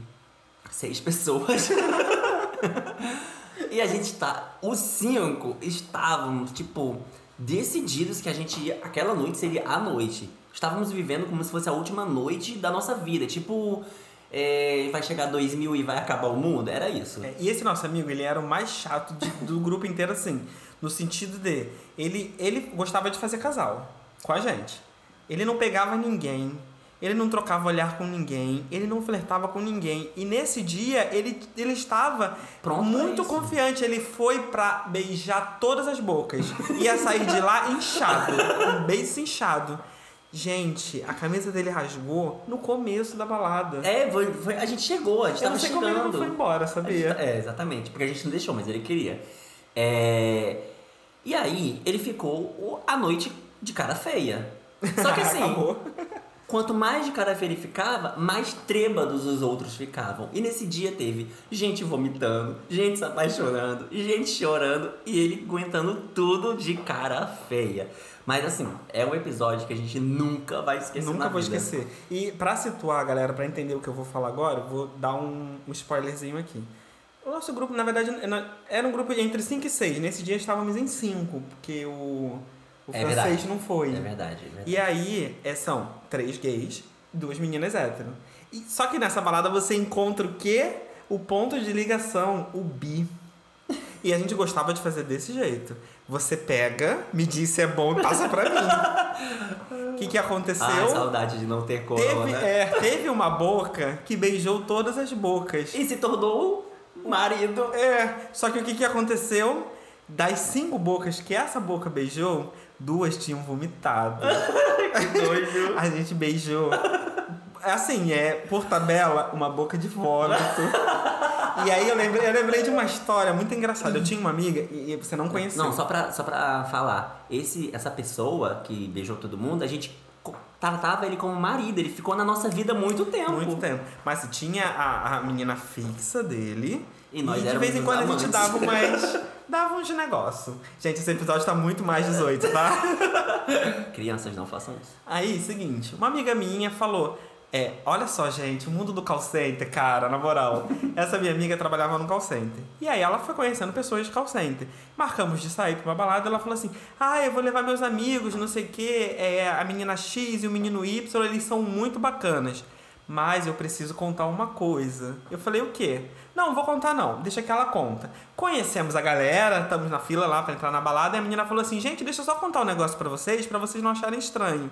S2: seis pessoas. [laughs] e a gente tá. Os cinco estávamos, tipo, decididos que a gente ia. Aquela noite seria a noite. Estávamos vivendo como se fosse a última noite da nossa vida. Tipo, é, vai chegar 2000 e vai acabar o mundo. Era isso.
S1: É, E esse nosso amigo, ele era o mais chato de- do grupo inteiro, assim. No sentido de... Ele, ele gostava de fazer casal com a gente. Ele não pegava ninguém. Ele não trocava olhar com ninguém. Ele não flertava com ninguém. E nesse dia, ele, ele estava
S2: Pronto
S1: muito confiante. Ele foi pra beijar todas as bocas. Ia sair de lá inchado. Um beijo inchado. Gente, a camisa dele rasgou no começo da balada.
S2: É, foi, foi- a gente chegou, a gente
S1: Eu
S2: tava
S1: não sei como ele não foi embora, sabia?
S2: É, exatamente, porque a gente não deixou, mas ele queria. É, E aí, ele ficou a noite de cara feia. Só que [laughs] assim, quanto mais de cara feia ele ficava, mais trêbados os outros ficavam. E nesse dia teve gente vomitando, gente se apaixonando, gente chorando e ele aguentando tudo de cara feia. Mas assim, é um episódio que a gente nunca vai esquecer
S1: Nunca vou
S2: vida.
S1: esquecer. E pra situar, galera, pra entender o que eu vou falar agora, eu vou dar um, um spoilerzinho aqui. O nosso grupo, na verdade, era um grupo entre 5 e 6. Nesse dia estávamos em 5, porque o, o
S2: É
S1: francês
S2: verdade.
S1: não foi.
S2: É verdade, é verdade.
S1: E aí, é, são três gays, duas meninas hétero. E, só que nessa balada você encontra o quê? O ponto de ligação, o bi. E a gente gostava de fazer desse jeito. Você pega, me diz se é bom e passa pra mim. O [laughs] que, que aconteceu?
S2: Ah, saudade de não ter corona.
S1: Teve, é, teve uma boca que beijou todas as bocas.
S2: E se tornou marido.
S1: É, só que o que, que aconteceu? Das cinco bocas que essa boca beijou, duas tinham vomitado. [laughs]
S2: Que doido.
S1: A gente beijou. Assim, é, por tabela, uma boca de vômito. E aí eu lembrei, eu lembrei de uma história muito engraçada. Eu tinha uma amiga, e e você não conhecia.
S2: Não, só pra, só pra falar. Esse, essa pessoa que beijou todo mundo, a gente tratava ele como marido, ele ficou na nossa vida muito tempo.
S1: Muito tempo. Mas tinha a, a menina fixa dele.
S2: E nós
S1: de
S2: éramos
S1: vez em quando a gente
S2: amantes.
S1: dava [laughs] umas. dava uns negócio. Gente, esse episódio tá muito mais 18, tá?
S2: Crianças não façam isso.
S1: Aí, seguinte, uma amiga minha falou. É, olha só, gente, o mundo do call center, cara, na moral. [laughs] Essa minha amiga trabalhava no call center. E aí ela foi conhecendo pessoas de call center. Marcamos de sair pra uma balada, ela falou assim: Ah, eu vou levar meus amigos, não sei o quê. É, a menina X e o menino Y, eles são muito bacanas. Mas eu preciso contar uma coisa. Eu falei, o quê? Não, vou contar não, deixa que ela conta. Conhecemos a galera, estamos na fila lá pra entrar na balada, e a menina falou assim, gente, deixa eu só contar um negócio pra vocês, pra vocês não acharem estranho.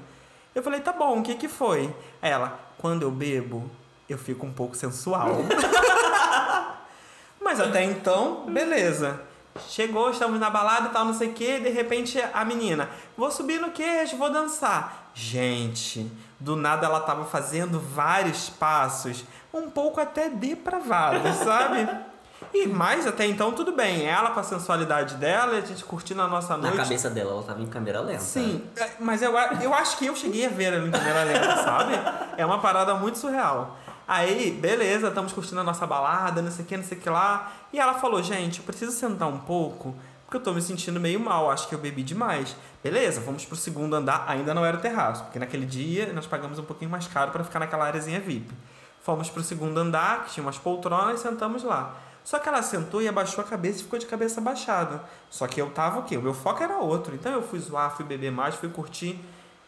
S1: Eu falei, tá bom, o que que foi? Ela, quando eu bebo, eu fico um pouco sensual. [laughs] Mas até então, beleza. Chegou, estamos na balada tal, não sei o que, de repente a menina, vou subir no queijo, vou dançar. Gente, do nada ela tava fazendo vários passos, um pouco até depravados, sabe? [laughs] E mais até então tudo bem, ela com a sensualidade dela, a gente curtindo a nossa
S2: Na
S1: noite.
S2: cabeça dela, ela tava em câmera lenta.
S1: Sim, é, mas eu, eu acho que eu cheguei a ver ela em câmera lenta, [laughs] sabe? É uma parada muito surreal. Aí, beleza, estamos curtindo a nossa balada, não sei o que, não sei o que lá. E ela falou, gente, eu preciso sentar um pouco, porque eu tô me sentindo meio mal, acho que eu bebi demais. Beleza, vamos pro segundo andar, ainda não era o terraço, porque naquele dia nós pagamos um pouquinho mais caro para ficar naquela áreazinha VIP. Fomos pro segundo andar, que tinha umas poltronas, e sentamos lá. Só que ela sentou e abaixou a cabeça e ficou de cabeça baixada. Só que eu tava o quê? O meu foco era outro. Então eu fui zoar, fui beber mais, fui curtir.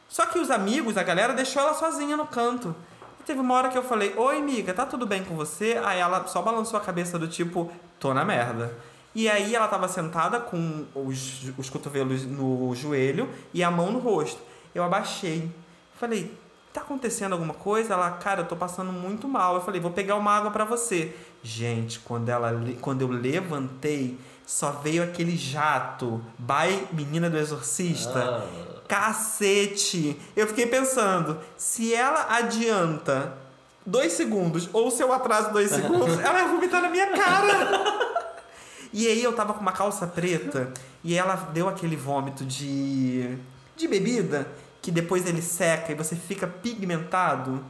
S1: Só que os amigos, a galera, deixou ela sozinha no canto. E teve uma hora que eu falei, oi, amiga, tá tudo bem com você? Aí ela só balançou a cabeça do tipo, tô na merda. E aí ela tava sentada com os, os cotovelos no joelho e a mão no rosto. Eu abaixei. Falei, tá acontecendo alguma coisa? Ela, cara, eu tô passando muito mal. Eu falei, vou pegar uma água pra você. Gente, quando, ela, quando eu levantei, só veio aquele jato. By Menina do Exorcista. Cacete! Eu fiquei pensando, se ela adianta dois segundos ou se eu atraso dois [laughs] segundos, ela vai vomitar na minha cara. E aí eu tava com uma calça preta e ela deu aquele vômito de de bebida que depois ele seca e você fica pigmentado.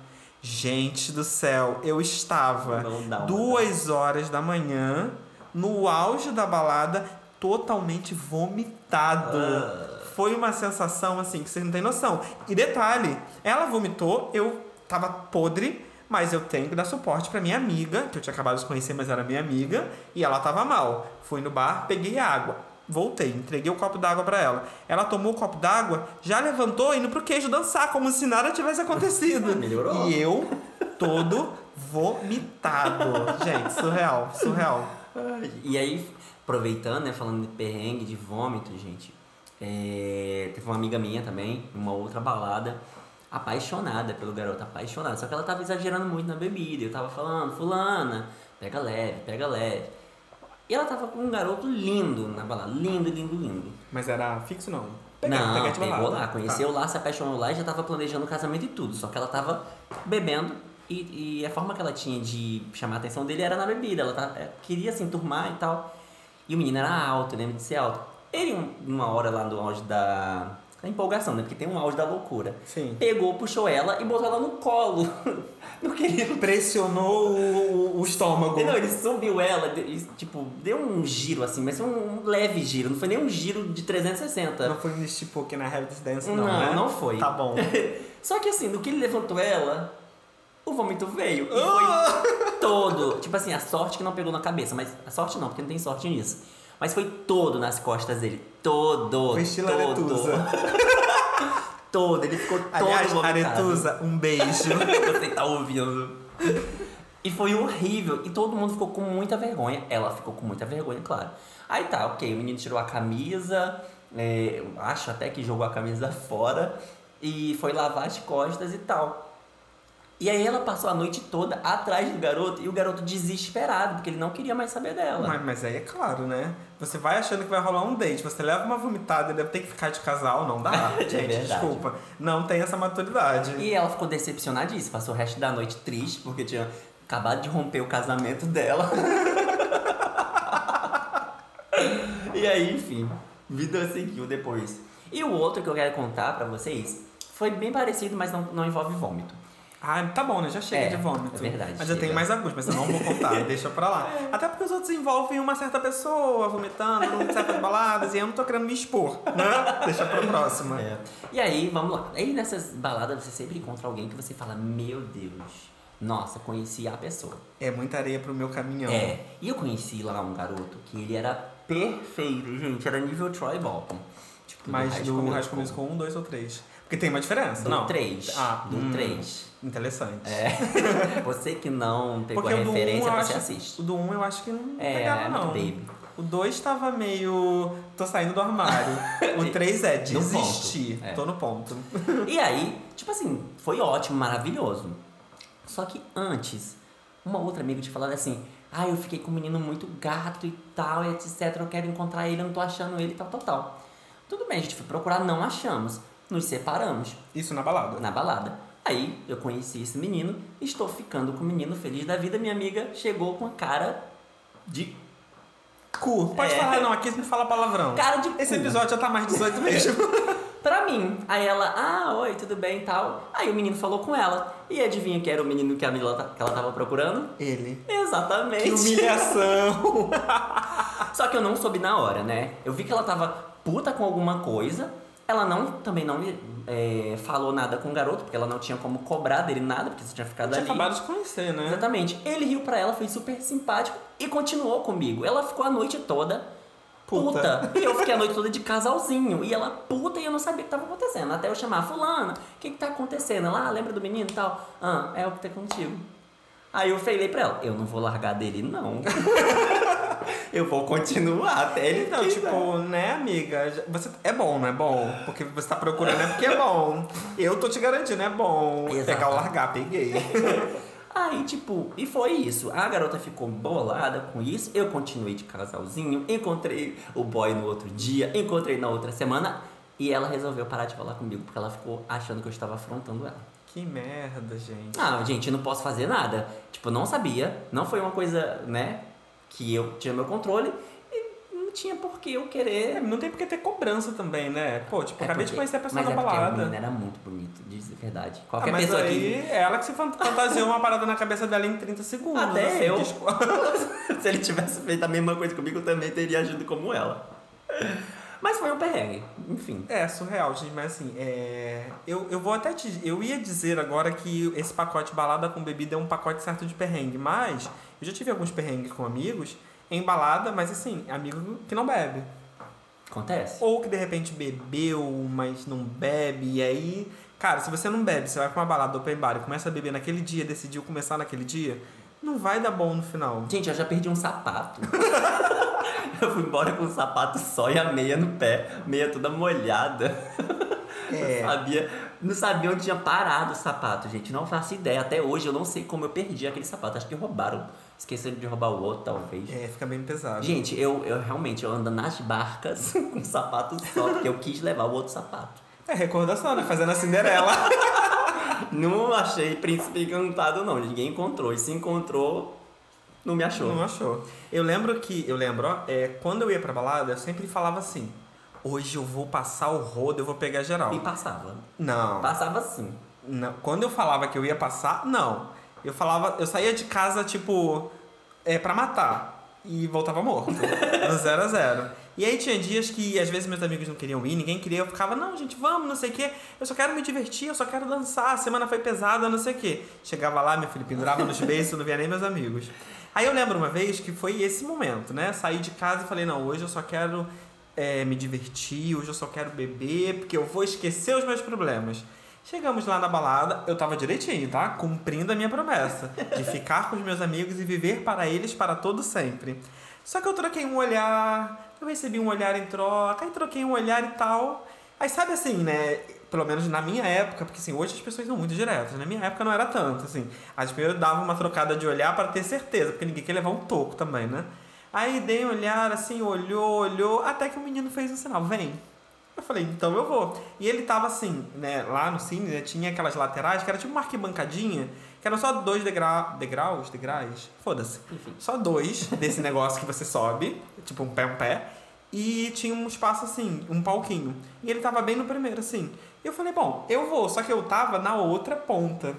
S1: Gente do céu, eu estava duas horas da manhã no auge da balada totalmente vomitado.
S2: Ah.
S1: Foi uma sensação assim que vocês não têm noção. E detalhe, ela vomitou, eu tava podre, mas eu tenho que dar suporte pra minha amiga, que eu tinha acabado de conhecer, mas era minha amiga, e ela tava mal. Fui no bar, peguei água. Voltei, entreguei o copo d'água pra ela. Ela tomou o copo d'água, já levantou indo pro queijo dançar, como se nada tivesse acontecido. [laughs]
S2: Melhorou.
S1: E eu, todo vomitado. Gente, surreal, surreal.
S2: E aí, aproveitando, né, falando de perrengue, de vômito, gente, é, teve uma amiga minha também, numa outra balada, apaixonada pelo garoto, apaixonada. Só que ela tava exagerando muito na bebida. Eu tava falando, fulana, pega leve, pega leve. E ela tava com um garoto lindo na balada, lindo, lindo, lindo.
S1: Mas era fixo não?
S2: Não,
S1: peguete
S2: pegou
S1: balada.
S2: lá, conheceu
S1: Tá.
S2: lá, se apaixonou lá e já tava planejando o casamento e tudo. Só que ela tava bebendo e, e a forma que ela tinha de chamar a atenção dele era na bebida. Ela tá- é, queria se enturmar e tal. E o menino era alto, lembra de ser alto. Ele, um- uma hora lá no auge da, da empolgação, né? Porque tem um auge da loucura.
S1: Sim.
S2: Pegou, puxou ela e botou ela no colo. [laughs] no querido.
S1: Pressionou o, o estômago.
S2: Não, ele subiu ela, e, tipo, deu um giro assim, mas foi um, um leve giro, não foi nem um giro de 360.
S1: Não foi nesse tipo aqui na Heaven's Dance, não,
S2: Não,
S1: né?
S2: não foi.
S1: Tá bom. [laughs]
S2: Só que assim, no que ele levantou ela, o vômito veio e
S1: Ah!
S2: foi todo. Tipo assim, a sorte que não pegou na cabeça, mas a sorte não, porque não tem sorte nisso. Mas foi todo nas costas dele. Todo.
S1: Foi estilo
S2: todo. [laughs] Todo, ele ficou todo
S1: Aliás. Aretusa, um beijo. [laughs]
S2: Você tá ouvindo. E foi horrível. E todo mundo ficou com muita vergonha. Ela ficou com muita vergonha, claro. Aí tá, ok. O menino tirou a camisa. é, eu acho até que jogou a camisa fora. E foi lavar as costas e tal. E aí ela passou a noite toda atrás do garoto. E o garoto desesperado, porque ele não queria mais saber dela.
S1: mas, mas aí é claro, né? Você vai achando que vai rolar um date, você leva uma vomitada e deve ter que ficar de casal, não dá. [laughs]
S2: É
S1: Gente,
S2: verdade.
S1: desculpa. Não tem essa maturidade.
S2: E ela ficou decepcionadíssima. Passou o resto da noite triste, porque tinha acabado de romper o casamento dela. [laughs] e aí, enfim, vida seguiu depois. E o outro que eu quero contar pra vocês Foi bem parecido, mas não, não envolve vômito.
S1: Ah, tá bom, né? Já chega
S2: É,
S1: de vômito.
S2: é verdade,
S1: Mas eu
S2: chega.
S1: tenho mais alguns, mas eu não vou contar, [laughs] deixa pra lá. Até porque os outros envolvem uma certa pessoa vomitando certas baladas e eu não tô querendo me expor, né? Deixa pra próxima.
S2: É. E aí, vamos lá. Aí nessas baladas você sempre encontra alguém que você fala, meu Deus, nossa, conheci a pessoa.
S1: É muita areia pro meu caminhão.
S2: É, e eu conheci lá um garoto que ele era perfeito, gente, era nível Troy Bolton. Tipo,
S1: Mas do High School Musical 1, 2 ou 3? Porque tem uma diferença,
S2: Do
S1: não?
S2: 3.
S1: Ah,
S2: do
S1: hum,
S2: 3.
S1: Interessante.
S2: É. [laughs] você que não pegou
S1: Porque
S2: a
S1: o do 1
S2: referência,
S1: eu
S2: você
S1: acho,
S2: assiste.
S1: O do 1 eu acho que não
S2: É,
S1: pegava, não.
S2: baby.
S1: O 2 tava meio. tô saindo do armário. [laughs] o 3 é desistir.
S2: é.
S1: Tô no ponto. [laughs]
S2: E aí, tipo assim, foi ótimo, maravilhoso. Só que antes, uma outra amiga tinha falado assim: ah, eu fiquei com um menino muito gato e tal, etc. Eu quero encontrar ele, eu não tô achando ele tal, tal, tal. Tudo bem, a gente foi procurar, não achamos. Nos separamos
S1: Isso na balada.
S2: na balada. Aí eu conheci esse menino, estou ficando com o menino feliz da vida. Minha amiga chegou com a cara de.
S1: Cu. Pode
S2: É.
S1: falar, não, aqui não fala palavrão.
S2: Cara de
S1: Esse
S2: cu.
S1: episódio já tá mais 18 [laughs] mesmo.
S2: Pra mim. Aí ela, ah, oi, tudo bem e tal. Aí o menino falou com ela. E adivinha que era o menino que, a menina, que ela tava procurando?
S1: Ele.
S2: Exatamente.
S1: Que humilhação. [laughs]
S2: Só que eu não soube na hora, né? Eu vi que ela tava puta com alguma coisa. Ela não, também não é, falou nada com o garoto, porque ela não tinha como cobrar dele nada, porque você tinha ficado
S1: Tinha
S2: ali.
S1: acabado de conhecer, né?
S2: Exatamente. Ele riu pra ela, foi super simpático e continuou comigo. Ela ficou a noite toda
S1: Puta.
S2: puta. E eu fiquei a noite toda de casalzinho. E ela puta e eu não sabia o que tava acontecendo. Até eu chamar, fulana, o que que tá acontecendo? Ela, ah, lembra do menino e tal? Ah, é o que tá contigo. Aí eu falei pra ela, eu não vou largar dele, não. [laughs] eu vou continuar até ele
S1: Não,
S2: quiser.
S1: tipo, né, amiga? Você, é bom, não é bom? Porque você tá procurando é porque é bom. Eu tô te garantindo, é bom.
S2: Exato.
S1: Pegar ou largar, peguei. [laughs]
S2: Aí, tipo, e foi isso. A garota ficou bolada com isso. Eu continuei de casalzinho. Encontrei o boy no outro dia. Encontrei na outra semana. E ela resolveu parar de falar comigo porque ela ficou achando que eu estava afrontando ela.
S1: Que merda, gente.
S2: Ah, gente, eu não posso fazer nada. Tipo, não sabia. Não foi uma coisa, né, que eu tinha meu controle. E não tinha por que eu
S1: É,
S2: querer.
S1: não tem porque ter cobrança também, né? Pô, tipo,
S2: É
S1: acabei de
S2: porque-
S1: conhecer a pessoa
S2: mas
S1: na
S2: é a
S1: balada.
S2: menina era muito bonita, de dizer a verdade.
S1: Ah,
S2: Qualquer
S1: mas
S2: pessoa
S1: aí
S2: que.
S1: é ela que se fan- fantasiou uma parada na cabeça dela em 30 segundos.
S2: Até
S1: assim,
S2: eu. [laughs] Se ele tivesse feito a mesma coisa comigo, eu também teria agido como ela. Mas foi um perrengue, enfim.
S1: É, surreal, gente, mas assim, é... eu, eu vou até te... Eu ia dizer agora que esse pacote balada com bebida é um pacote certo de perrengue, mas eu já tive alguns perrengues com amigos em balada, mas assim, amigo que não bebe.
S2: Acontece.
S1: Ou que de repente bebeu, mas não bebe, e aí... Cara, se você não bebe, você vai pra uma balada open bar e começa a beber naquele dia, decidiu começar naquele dia, não vai dar bom no final.
S2: Gente, eu já perdi um sapato. [laughs] eu fui embora com um sapato só e a meia no pé, meia toda molhada.
S1: É.
S2: Não sabia, não sabia onde tinha parado o sapato, gente. Não faço ideia. Até hoje eu não sei como eu perdi aquele sapato. Acho que roubaram. Esqueceram de roubar o outro, talvez.
S1: É, fica bem pesado.
S2: Gente, eu, eu realmente eu ando nas barcas [laughs] com um sapato só, porque eu quis levar o outro sapato.
S1: É recordação, né? Fazendo a Cinderela. [laughs]
S2: Não achei príncipe encantado, não. Ninguém encontrou. E se encontrou, não me achou.
S1: Não achou. Eu lembro que, eu lembro, ó, é, quando eu ia pra balada, eu sempre falava assim: hoje eu vou passar o rodo, eu vou pegar geral.
S2: E passava.
S1: Não,
S2: Passava assim.
S1: não. Quando eu falava que eu ia passar, não. Eu falava, eu saía de casa, tipo, é, pra matar. E voltava morto. [laughs] no zero a zero. E aí tinha dias que às vezes meus amigos não queriam ir, ninguém queria, eu ficava, não, gente, vamos, não sei o quê. Eu só quero me divertir, eu só quero dançar, a semana foi pesada, não sei o quê. Chegava lá, meu filho, pendurava nos beijos, não via nem meus amigos. Aí eu lembro uma vez que foi esse momento, né? Saí de casa e falei, não, hoje eu só quero é, me divertir, hoje eu só quero beber, porque eu vou esquecer os meus problemas. Chegamos lá na balada, eu tava direitinho, tá? Cumprindo a minha promessa de ficar com os meus amigos e viver para eles para todo sempre. Só que eu troquei um olhar, eu recebi um olhar em troca, aí troquei um olhar e tal. Aí sabe assim, né? Pelo menos na minha época, porque assim, hoje as pessoas são muito diretas. Na minha época não era tanto, assim. As pessoas davam uma trocada de olhar para ter certeza, porque ninguém quer levar um toco também, né? Aí dei um olhar assim, olhou, olhou, até que o menino fez um sinal, vem. Eu falei, então eu vou. E ele tava assim, né, lá no cine, né, tinha aquelas laterais que era tipo uma arquibancadinha, que eram só dois degra degraus, degraus, foda-se.
S2: Enfim.
S1: Só dois desse negócio que você sobe, tipo um pé, um pé. E tinha um espaço assim, um palquinho. E ele tava bem no primeiro, assim. Eu falei, bom, eu vou, só que eu tava na outra ponta.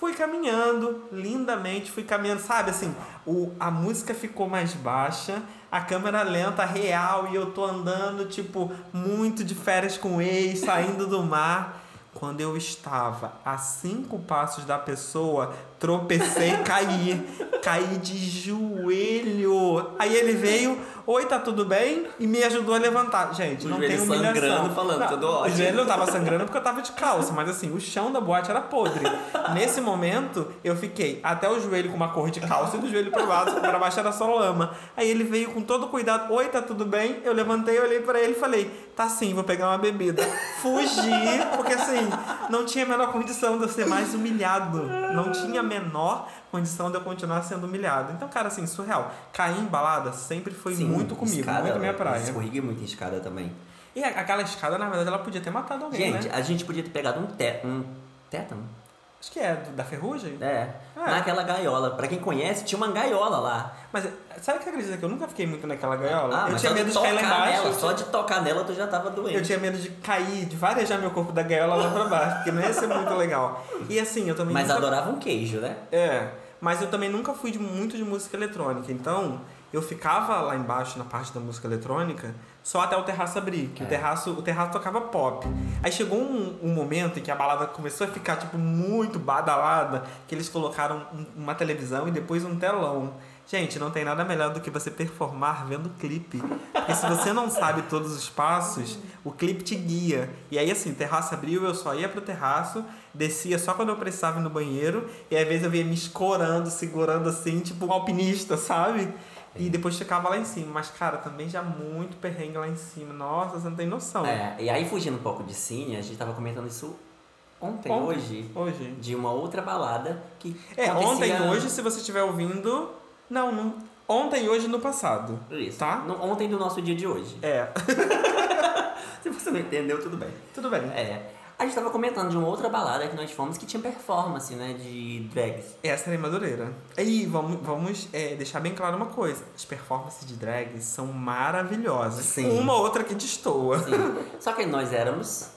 S1: Fui caminhando lindamente, fui caminhando, sabe assim, o, a música ficou mais baixa, a câmera lenta, real, e eu tô andando, tipo, muito de férias com o ex, saindo do mar. Quando eu estava a cinco passos da pessoa, tropecei caí. Caí de joelho. Aí ele veio, oi, tá tudo bem? E me ajudou a levantar. Gente,
S2: O
S1: não tem humilhação.
S2: sangrando, falando,
S1: Não,
S2: tudo
S1: O
S2: ótimo.
S1: joelho não tava sangrando porque eu tava de calça, mas assim, o chão da boate era podre. Nesse momento, eu fiquei até o joelho com uma cor de calça e do joelho pra baixo, pra baixo era só lama. Aí ele veio com todo cuidado, oi, tá tudo bem? Eu levantei, olhei pra ele e falei, tá sim, vou pegar uma bebida. Fugi, porque assim, não tinha a menor condição de eu ser mais humilhado. Não tinha a menor condição de eu continuar sendo humilhado. Então, cara, assim, surreal. Cair em balada sempre foi
S2: Sim,
S1: muito comigo,
S2: escada,
S1: muito minha praia.
S2: Escorreguei muito em escada também.
S1: E aquela escada, na verdade, ela podia ter matado alguém,
S2: Gente,
S1: né?
S2: a gente podia ter pegado um, té um tétano.
S1: Acho que é do- da ferrugem.
S2: É.
S1: É.
S2: Naquela gaiola. Pra quem conhece, tinha uma gaiola lá.
S1: Mas sabe que acredita que eu nunca fiquei muito naquela gaiola?
S2: Ah,
S1: eu
S2: mas
S1: tinha medo de cair lá embaixo.
S2: Nela, só de tocar nela tu já tava doente.
S1: Eu tinha medo de cair, de varejar meu corpo da gaiola lá pra baixo, porque não ia ser muito legal. E assim, eu também
S2: Mas
S1: nunca...
S2: adorava um queijo, né?
S1: É, mas eu também nunca fui de muito de música eletrônica. Então, eu ficava lá embaixo na parte da música eletrônica só até o terraço abrir, que o,
S2: É.
S1: terraço, o terraço tocava pop. Aí chegou um, um momento em que a balada começou a ficar tipo muito badalada, que eles colocaram um- uma televisão e depois um telão. Gente, não tem nada melhor do que você performar vendo clipe. Porque se você não sabe todos os passos, o clipe te guia. E aí, assim, o terraço abriu, eu só ia pro terraço, descia só quando eu precisava ir no banheiro, e às vezes eu via me escorando, segurando assim, tipo um alpinista, sabe? E depois ficava lá em cima. Mas, cara, também já muito perrengue lá em cima. Nossa, você não tem noção.
S2: É, e aí fugindo um pouco de cine, a gente tava comentando isso ontem,
S1: Ontem.
S2: hoje,
S1: Hoje.
S2: de uma outra balada que
S1: É,
S2: acontecia-
S1: ontem e hoje, se você estiver ouvindo. Não, não. Ontem e hoje no passado.
S2: Isso.
S1: Tá?
S2: No- ontem do nosso dia de hoje.
S1: É. [laughs]
S2: Se você não entendeu, tudo bem.
S1: Tudo bem.
S2: É. A gente tava comentando de uma outra balada que nós fomos que tinha performance, né? De drags.
S1: Essa era em Madureira. E vamos, vamos é, deixar bem claro uma coisa: as performances de drag são maravilhosas.
S2: Sim.
S1: Uma outra que destoa.
S2: Sim. Só que nós éramos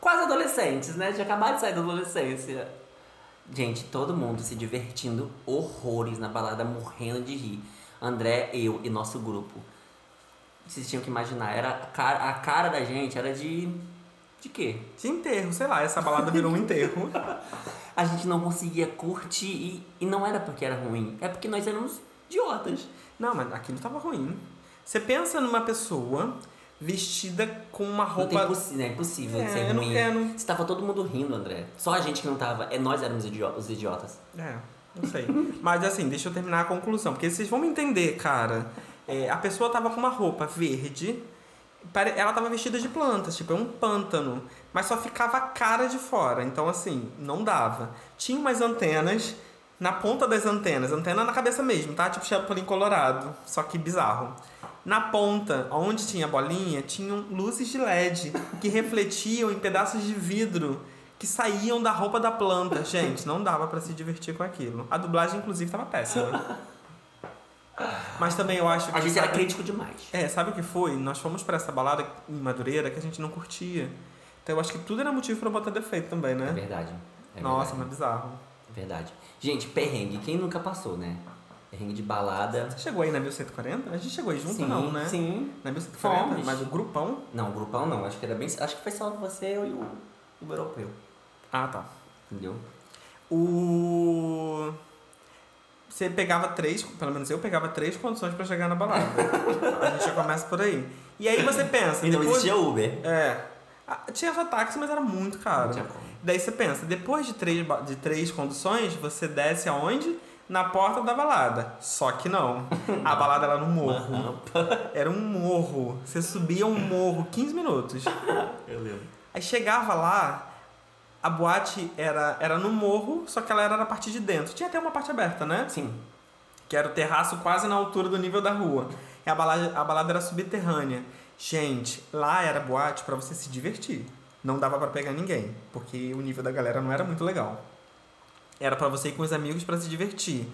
S2: quase adolescentes, né? Tinha acabado de sair da adolescência. Gente, todo mundo se divertindo horrores na balada, morrendo de rir. André, eu e nosso grupo. Vocês tinham que imaginar, era a cara, a cara da gente era de. De quê?
S1: De enterro, sei lá, essa balada virou um enterro. [laughs]
S2: A gente não conseguia curtir e, e não era porque era ruim, é porque nós éramos idiotas.
S1: Não, mas aquilo tava ruim. Você pensa numa pessoa vestida com uma
S2: Não
S1: roupa.
S2: possi- né, é impossível
S1: É,
S2: de ser
S1: eu não-
S2: ruim.
S1: não-
S2: Se tava todo mundo rindo, André. Só a gente que não tava. É, nós éramos os idiotas.
S1: É, não sei. Mas assim, deixa eu terminar a conclusão, porque vocês vão me entender, cara. É, a pessoa tava com uma roupa verde, ela tava vestida de plantas, tipo, é um pântano, mas só ficava a cara de fora. Então, assim, não dava. Tinha umas antenas na ponta das antenas, antena na cabeça mesmo, tá? Tipo Chapolin Colorado, só que bizarro. Na ponta, onde tinha a bolinha, tinham luzes de LED que refletiam em pedaços de vidro que saíam da roupa da planta. Gente, não dava pra se divertir com aquilo. A dublagem, inclusive, tava péssima. Mas também eu acho que.
S2: A gente era
S1: sabe-
S2: crítico demais.
S1: É, sabe o que foi? Nós fomos pra essa balada em Madureira que a gente não curtia. Então eu acho que tudo era motivo pra botar defeito também,
S2: É
S1: né?
S2: verdade. É
S1: Nossa,
S2: verdade.
S1: mas bizarro.
S2: Verdade. Gente, perrengue. Quem nunca passou, né? Perrengue de balada.
S1: Você chegou aí na 1140? A gente chegou aí junto,
S2: sim,
S1: não, né?
S2: Sim.
S1: Na 1140?
S2: Fomos.
S1: Mas o grupão.
S2: Não, grupão não. Acho que era bem. Acho que foi só você eu e o, o europeu.
S1: Ah, tá.
S2: Entendeu?
S1: O. Você pegava três, pelo menos eu pegava três condições pra chegar na balada. a gente já começa por aí. E aí você pensa.
S2: E não
S1: depois-
S2: existia Uber.
S1: É. Ah, Tinha só táxi, mas era muito caro.
S2: Não tinha como.
S1: Daí você pensa, depois de três, de três conduções, você desce aonde? Na porta da balada. Só que não. A balada era no morro. Era um morro. Você subia um morro 15 minutos.
S2: Eu lembro.
S1: Aí chegava lá, a boate era, era no morro, só que ela era na parte de dentro. Tinha até uma parte aberta, né?
S2: Sim.
S1: que era o terraço quase na altura do nível da rua. E a balada, a balada era subterrânea. Gente, lá era boate pra você se divertir. Não dava pra pegar ninguém, porque o nível da galera não era muito legal. Era pra você ir com os amigos pra se divertir.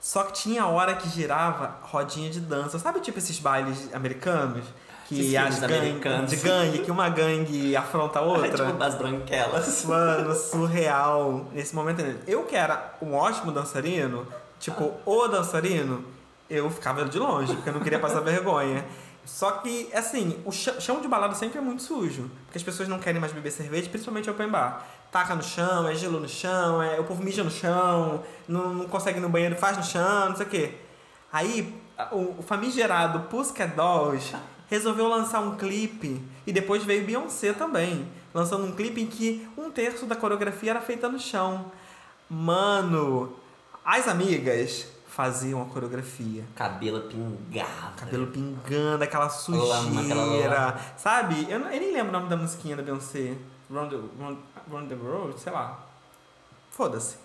S1: Só que tinha a hora que girava rodinha de dança. Sabe, tipo esses bailes americanos? Que as
S2: filmes
S1: gangue,
S2: americanos.
S1: de gangue, que uma gangue afronta a [laughs] outra.
S2: tipo das branquelas.
S1: Mano, [laughs] surreal. Nesse momento, eu que era um ótimo dançarino, tipo, o dançarino, eu ficava de longe, porque eu não queria passar [laughs] vergonha. Só que, assim, o chão de balada sempre é muito sujo. Porque as pessoas não querem mais beber cerveja, principalmente open bar. Taca no chão, é gelo no chão, é, o povo mija no chão, não, não consegue ir no banheiro, faz no chão, não sei o quê. Aí, o, o famigerado Pussycat Dolls resolveu lançar um clipe e depois veio Beyoncé também, lançando um clipe em que um terço da coreografia era feita no chão. Mano, as amigas faziam a coreografia.
S2: Cabelo pingado.
S1: Cabelo pingando, aquela
S2: Lama, aquela
S1: sujeira.
S2: lama.
S1: Sabe? Eu, não- eu nem lembro o nome da musiquinha da Beyoncé. Run the, run the World, sei lá. Foda-se.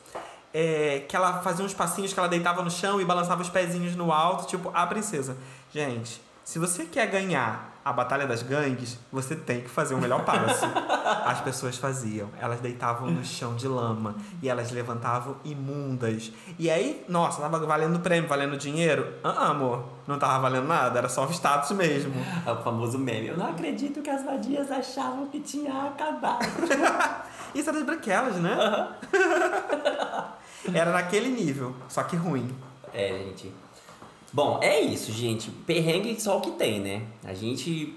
S1: É, que ela fazia uns passinhos que ela deitava no chão e balançava os pezinhos no alto, tipo a princesa. Gente, se você quer ganhar a Batalha das Gangues, você tem que fazer o melhor passo. [laughs] As pessoas faziam. Elas deitavam no chão de lama e elas levantavam imundas. E aí, nossa, tava valendo prêmio, valendo dinheiro? Ah, amor, não tava valendo nada, era só o status mesmo. [laughs]
S2: É o famoso meme. Eu não acredito que as vadias achavam que tinha acabado. [laughs]
S1: Isso era de branquelas, né? Era naquele nível, só que ruim.
S2: É, gente. Bom, é isso, gente. Perrengue só o que tem, né? A gente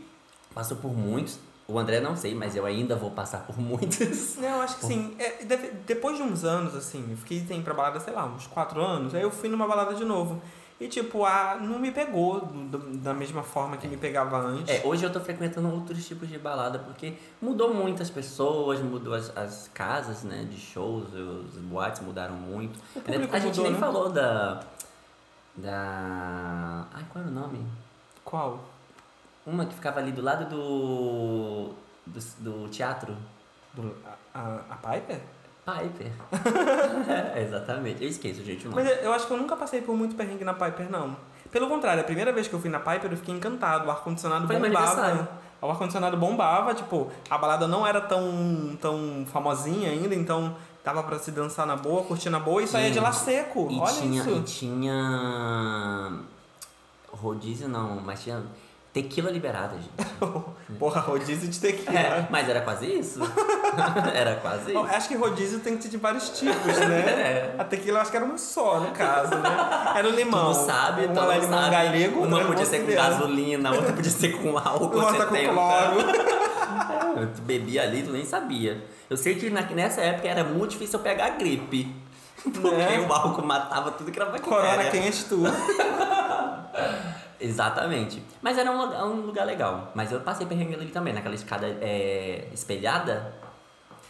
S2: passou por muitos. O André não sei, mas eu ainda vou passar por muitos. [laughs]
S1: Não, acho que sim. É, depois de uns anos, assim, eu fiquei sem pra balada, sei lá, uns quatro anos, aí eu fui numa balada de novo. E, tipo, a, não me pegou do- da mesma forma que me pegava antes.
S2: É, hoje eu tô frequentando outros tipos de balada porque mudou muito as pessoas, mudou as, as casas, né, de shows, os boates mudaram muito. a gente
S1: mudou,
S2: nem
S1: né?
S2: falou da da Ai, qual era o nome?
S1: Qual?
S2: Uma que ficava ali do lado do do, do teatro.
S1: Do- a, a, Piper?
S2: Piper. [laughs] é, exatamente. Eu esqueço, gente.
S1: Mas eu- acho que eu nunca passei por muito perrengue na Piper, não. Pelo contrário, a primeira vez que eu fui na Piper, eu fiquei encantado. O ar-condicionado bombava. O ar-condicionado bombava, tipo, a balada não era tão, tão famosinha ainda, então dava pra se dançar na boa, curtir na boa e saía de lá seco.
S2: E
S1: Olha
S2: tinha, e
S1: isso.
S2: tinha. Rodízio não, mas tinha tequila liberada, gente. [laughs]
S1: Porra, rodízio de tequila.
S2: É, mas era quase isso. [laughs] era quase
S1: Bom,
S2: isso.
S1: acho que rodízio tem que ter de vários tipos, né? [laughs]
S2: É.
S1: A tequila eu acho que era uma só, no caso, né? Era o limão.
S2: Tu não sabe,
S1: uma
S2: tu
S1: era limão
S2: sabe.
S1: galego,
S2: Uma
S1: outra
S2: podia ser com gasolina, outra podia ser com álcool
S1: Outra com
S2: 70.
S1: cloro.
S2: É, Tu bebia ali, tu nem sabia. Eu sei que na- nessa época era muito difícil eu pegar gripe. [laughs] Porque
S1: Né?
S2: o álcool matava tudo que era bactéria.
S1: Corona quente, tu. [laughs]
S2: Exatamente. Mas era um lugar, um lugar legal. Mas eu passei perrengue ali também, naquela escada é, espelhada.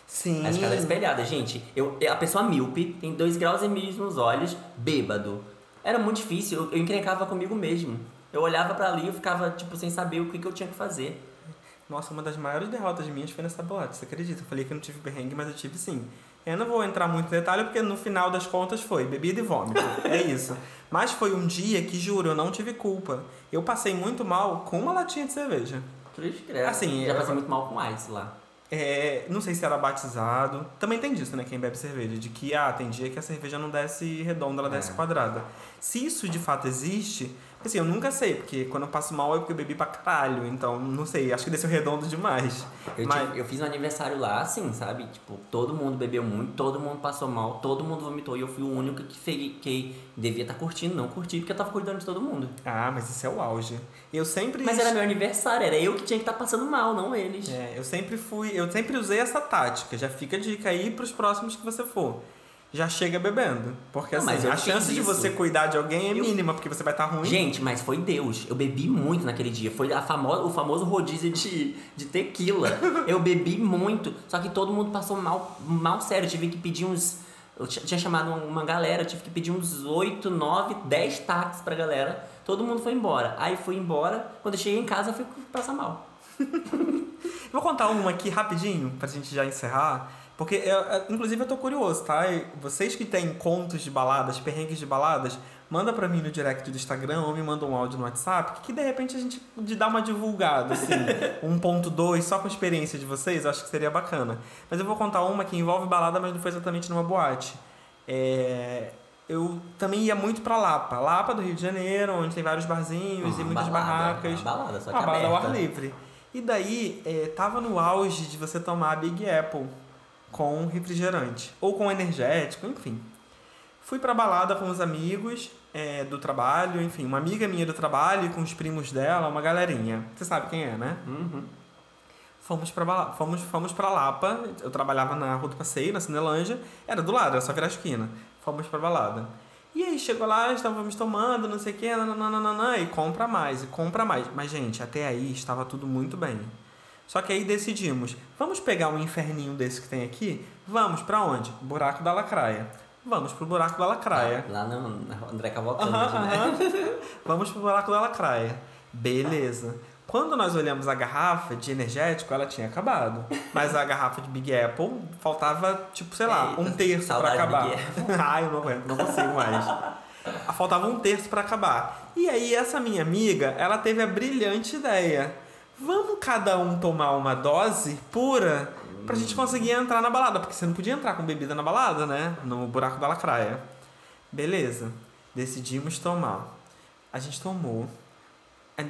S1: Sim.
S2: A escada espelhada, gente. Eu, a pessoa míope, tem dois graus e meio nos olhos, bêbado. Era muito difícil, eu, eu encrencava comigo mesmo. Eu olhava pra ali e eu ficava, tipo, sem saber o que, que eu tinha que fazer.
S1: Nossa, uma das maiores derrotas minhas foi nessa boate, você acredita? Eu falei que eu não tive perrengue, mas eu tive sim. Eu não vou entrar muito em detalhe, porque no final das contas foi bebida e vômito. É isso. Mas foi um dia que, juro, eu não tive culpa. Eu passei muito mal com uma latinha de cerveja.
S2: Cruz.
S1: Assim,
S2: Já
S1: eu-
S2: passei muito mal com ice lá.
S1: É, não sei se era batizado. Também tem disso, né? Quem bebe cerveja. De que, ah, tem dia que a cerveja não desce redonda, ela desce
S2: É.
S1: quadrada. Se isso de fato existe, assim, eu nunca sei, porque quando eu passo mal é porque eu bebi pra caralho. Então, não sei, acho que desceu redondo demais.
S2: Eu,
S1: Mas-
S2: eu fiz um aniversário lá, assim, sabe? Tipo, todo mundo bebeu muito, todo mundo passou mal, todo mundo vomitou. E eu fui o único que, fe- que devia estar curtindo. Não curti, porque eu tava cuidando de todo mundo.
S1: Ah, mas isso é o auge. Eu sempre.
S2: Mas era meu aniversário, era eu que tinha que estar passando mal, não eles.
S1: É, eu sempre fui. Eu sempre usei essa tática. Já fica a dica aí pros próximos que você for. Já chega bebendo. Porque
S2: Não,
S1: assim, a chance de você cuidar de alguém é
S2: Eu-
S1: mínima, porque você vai estar ruim.
S2: Gente, mas foi Deus. Eu bebi muito naquele dia. Foi a famo o famoso rodízio de, de tequila. [laughs] Eu bebi muito. Só que todo mundo passou mal, mal sério. Eu tive que pedir uns. Eu ti- tinha chamado uma- galera, eu tive que pedir uns 8, 9, 10 táxis pra galera. Todo mundo foi embora. Aí fui embora. Quando eu cheguei em casa, eu fui passar mal. [laughs]
S1: Vou contar uma aqui rapidinho, pra gente já encerrar. Porque, eu, inclusive, eu tô curioso, tá? E vocês que têm contos de baladas, perrengues de baladas, manda pra mim no direct do Instagram ou me manda um áudio no WhatsApp, que de repente a gente de dar uma divulgada, assim. [laughs] 1.2 só com a experiência de vocês, eu acho que seria bacana. Mas eu vou contar uma que envolve balada, mas não foi exatamente numa boate. É, eu também ia muito pra Lapa. Lapa do Rio de Janeiro, onde tem vários barzinhos e
S2: Uma
S1: muitas
S2: balada,
S1: barracas.
S2: uma balada, só que
S1: Uma balada ao ar livre. E daí, é, tava no auge de você tomar Big Apple com refrigerante. Ou com energético, enfim. Fui pra balada com os amigos é, do trabalho, enfim, uma amiga minha do trabalho e com os primos dela, uma galerinha. Você sabe quem é, né?
S2: Uhum.
S1: Fomos pra, Bala- fomos, fomos pra Lapa, eu trabalhava na Rua do Passeio, na Cinelândia, era do lado, era só virar a esquina. Fomos pra balada. E aí chegou lá, estávamos tomando, não sei o que, nananana, e compra mais, e compra mais. Mas, gente, até aí estava tudo muito bem. Só que aí decidimos, vamos pegar um inferninho desse que tem aqui? Vamos pra onde? Buraco da Lacraia. Vamos pro Buraco da Lacraia.
S2: Lá no André Cavalcante,
S1: Aham,
S2: né? [laughs]
S1: Vamos pro buraco da lacraia. Beleza. Quando nós olhamos a garrafa de energético, ela tinha acabado. Mas a garrafa de Big Apple faltava, tipo, sei lá,
S2: Eita,
S1: um terço pra
S2: saudade
S1: acabar. [laughs] Ai, eu não aguento, não consigo mais. Faltava um terço pra acabar. E aí, essa minha amiga, ela teve a brilhante ideia. Vamos cada um tomar uma dose pura pra gente conseguir entrar na balada. Porque você não podia entrar com bebida na balada, né? No buraco da lacraia. Beleza. Decidimos tomar. A gente tomou.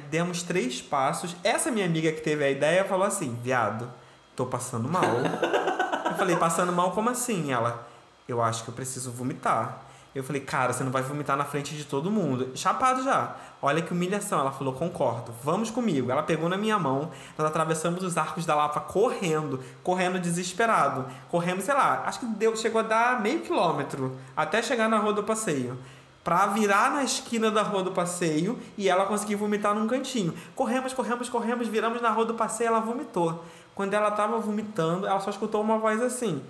S1: Demos três passos. Essa minha amiga que teve a ideia falou assim: Viado, tô passando mal. [laughs] eu falei: Passando mal como assim? Ela: Eu acho que eu preciso vomitar. Eu falei: Cara, você não vai vomitar na frente de todo mundo. Chapado já. Olha que humilhação. Ela falou: Concordo, vamos comigo. Ela pegou na minha mão. Nós atravessamos os arcos da Lapa correndo, correndo desesperado. Corremos, sei lá, acho que deu, chegou a dar meio quilômetro até chegar na rua do passeio pra virar na esquina da rua do passeio e ela conseguir vomitar num cantinho. Corremos, corremos, corremos, viramos na rua do passeio, ela vomitou. Quando ela tava vomitando, ela só escutou uma voz assim.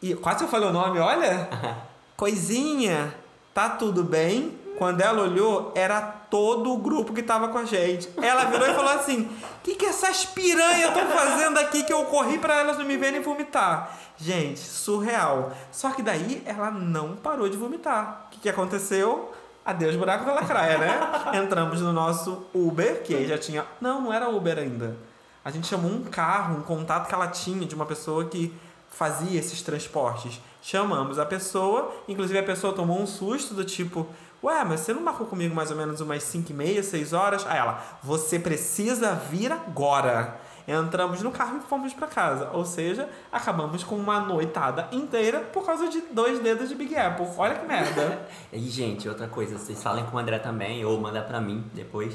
S1: E quase eu falei o nome, olha. [laughs] Coisinha, tá tudo bem? Quando ela olhou, era todo o grupo que tava com a gente. Ela virou e falou assim: O que, que essas piranhas estão fazendo aqui que eu corri pra elas não me verem vomitar? Gente, surreal. Só que daí ela não parou de vomitar. O que, que aconteceu? Adeus, buraco da lacraia, né? Entramos no nosso Uber, que já tinha. Não, não era Uber ainda. A gente chamou um carro, um contato que ela tinha de uma pessoa que fazia esses transportes. Chamamos a pessoa, inclusive a pessoa tomou um susto do tipo, ué, mas você não marcou comigo mais ou menos umas 5 e meia, 6 horas? Aí ela, você precisa vir agora. Entramos no carro e fomos pra casa. Ou seja, acabamos com uma noitada inteira por causa de dois dedos de Big Apple. Olha que merda. [laughs]
S2: E, gente, outra coisa, vocês falem com o André também, ou manda pra mim depois.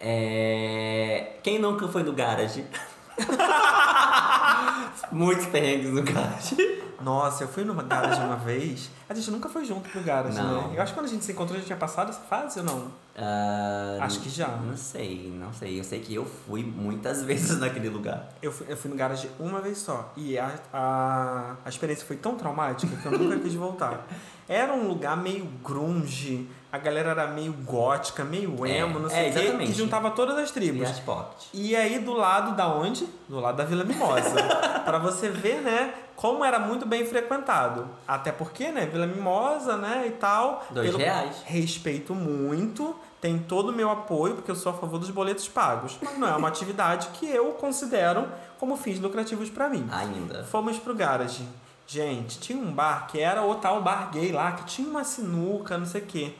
S2: É... Quem nunca foi no garage? [laughs] [laughs] Muitos perrengues no garage.
S1: Nossa, eu fui numa garage uma vez. A gente nunca foi junto pro garage,
S2: Não.
S1: né? Eu acho que quando a gente se encontrou, a gente tinha passado essa fase ou não?
S2: Ah,
S1: Acho que já.
S2: Não sei, não sei. Eu sei que eu fui muitas [laughs] vezes naquele lugar.
S1: Eu fui, eu fui no garage uma vez só. E a, a, a experiência foi tão traumática que eu nunca quis voltar. [laughs] Era um lugar meio grunge, a galera era meio gótica, meio
S2: É,
S1: emo, não
S2: é,
S1: sei o quê.
S2: exatamente.
S1: E juntava todas as
S2: E
S1: tribos.
S2: as pocket.
S1: E aí do lado da onde? Do lado da Vila Mimosa. [laughs] Pra você ver, né, como era muito bem frequentado. Até porque, né, Vila Mimosa, né, e tal.
S2: Dois reais.
S1: Respeito muito, tem todo o meu apoio, porque eu sou a favor dos boletos pagos. Mas não é uma atividade que eu considero como fins lucrativos pra mim.
S2: Ainda.
S1: Fomos pro garage. Gente, tinha um bar que era o tal bar gay lá, que tinha uma sinuca, não sei o quê.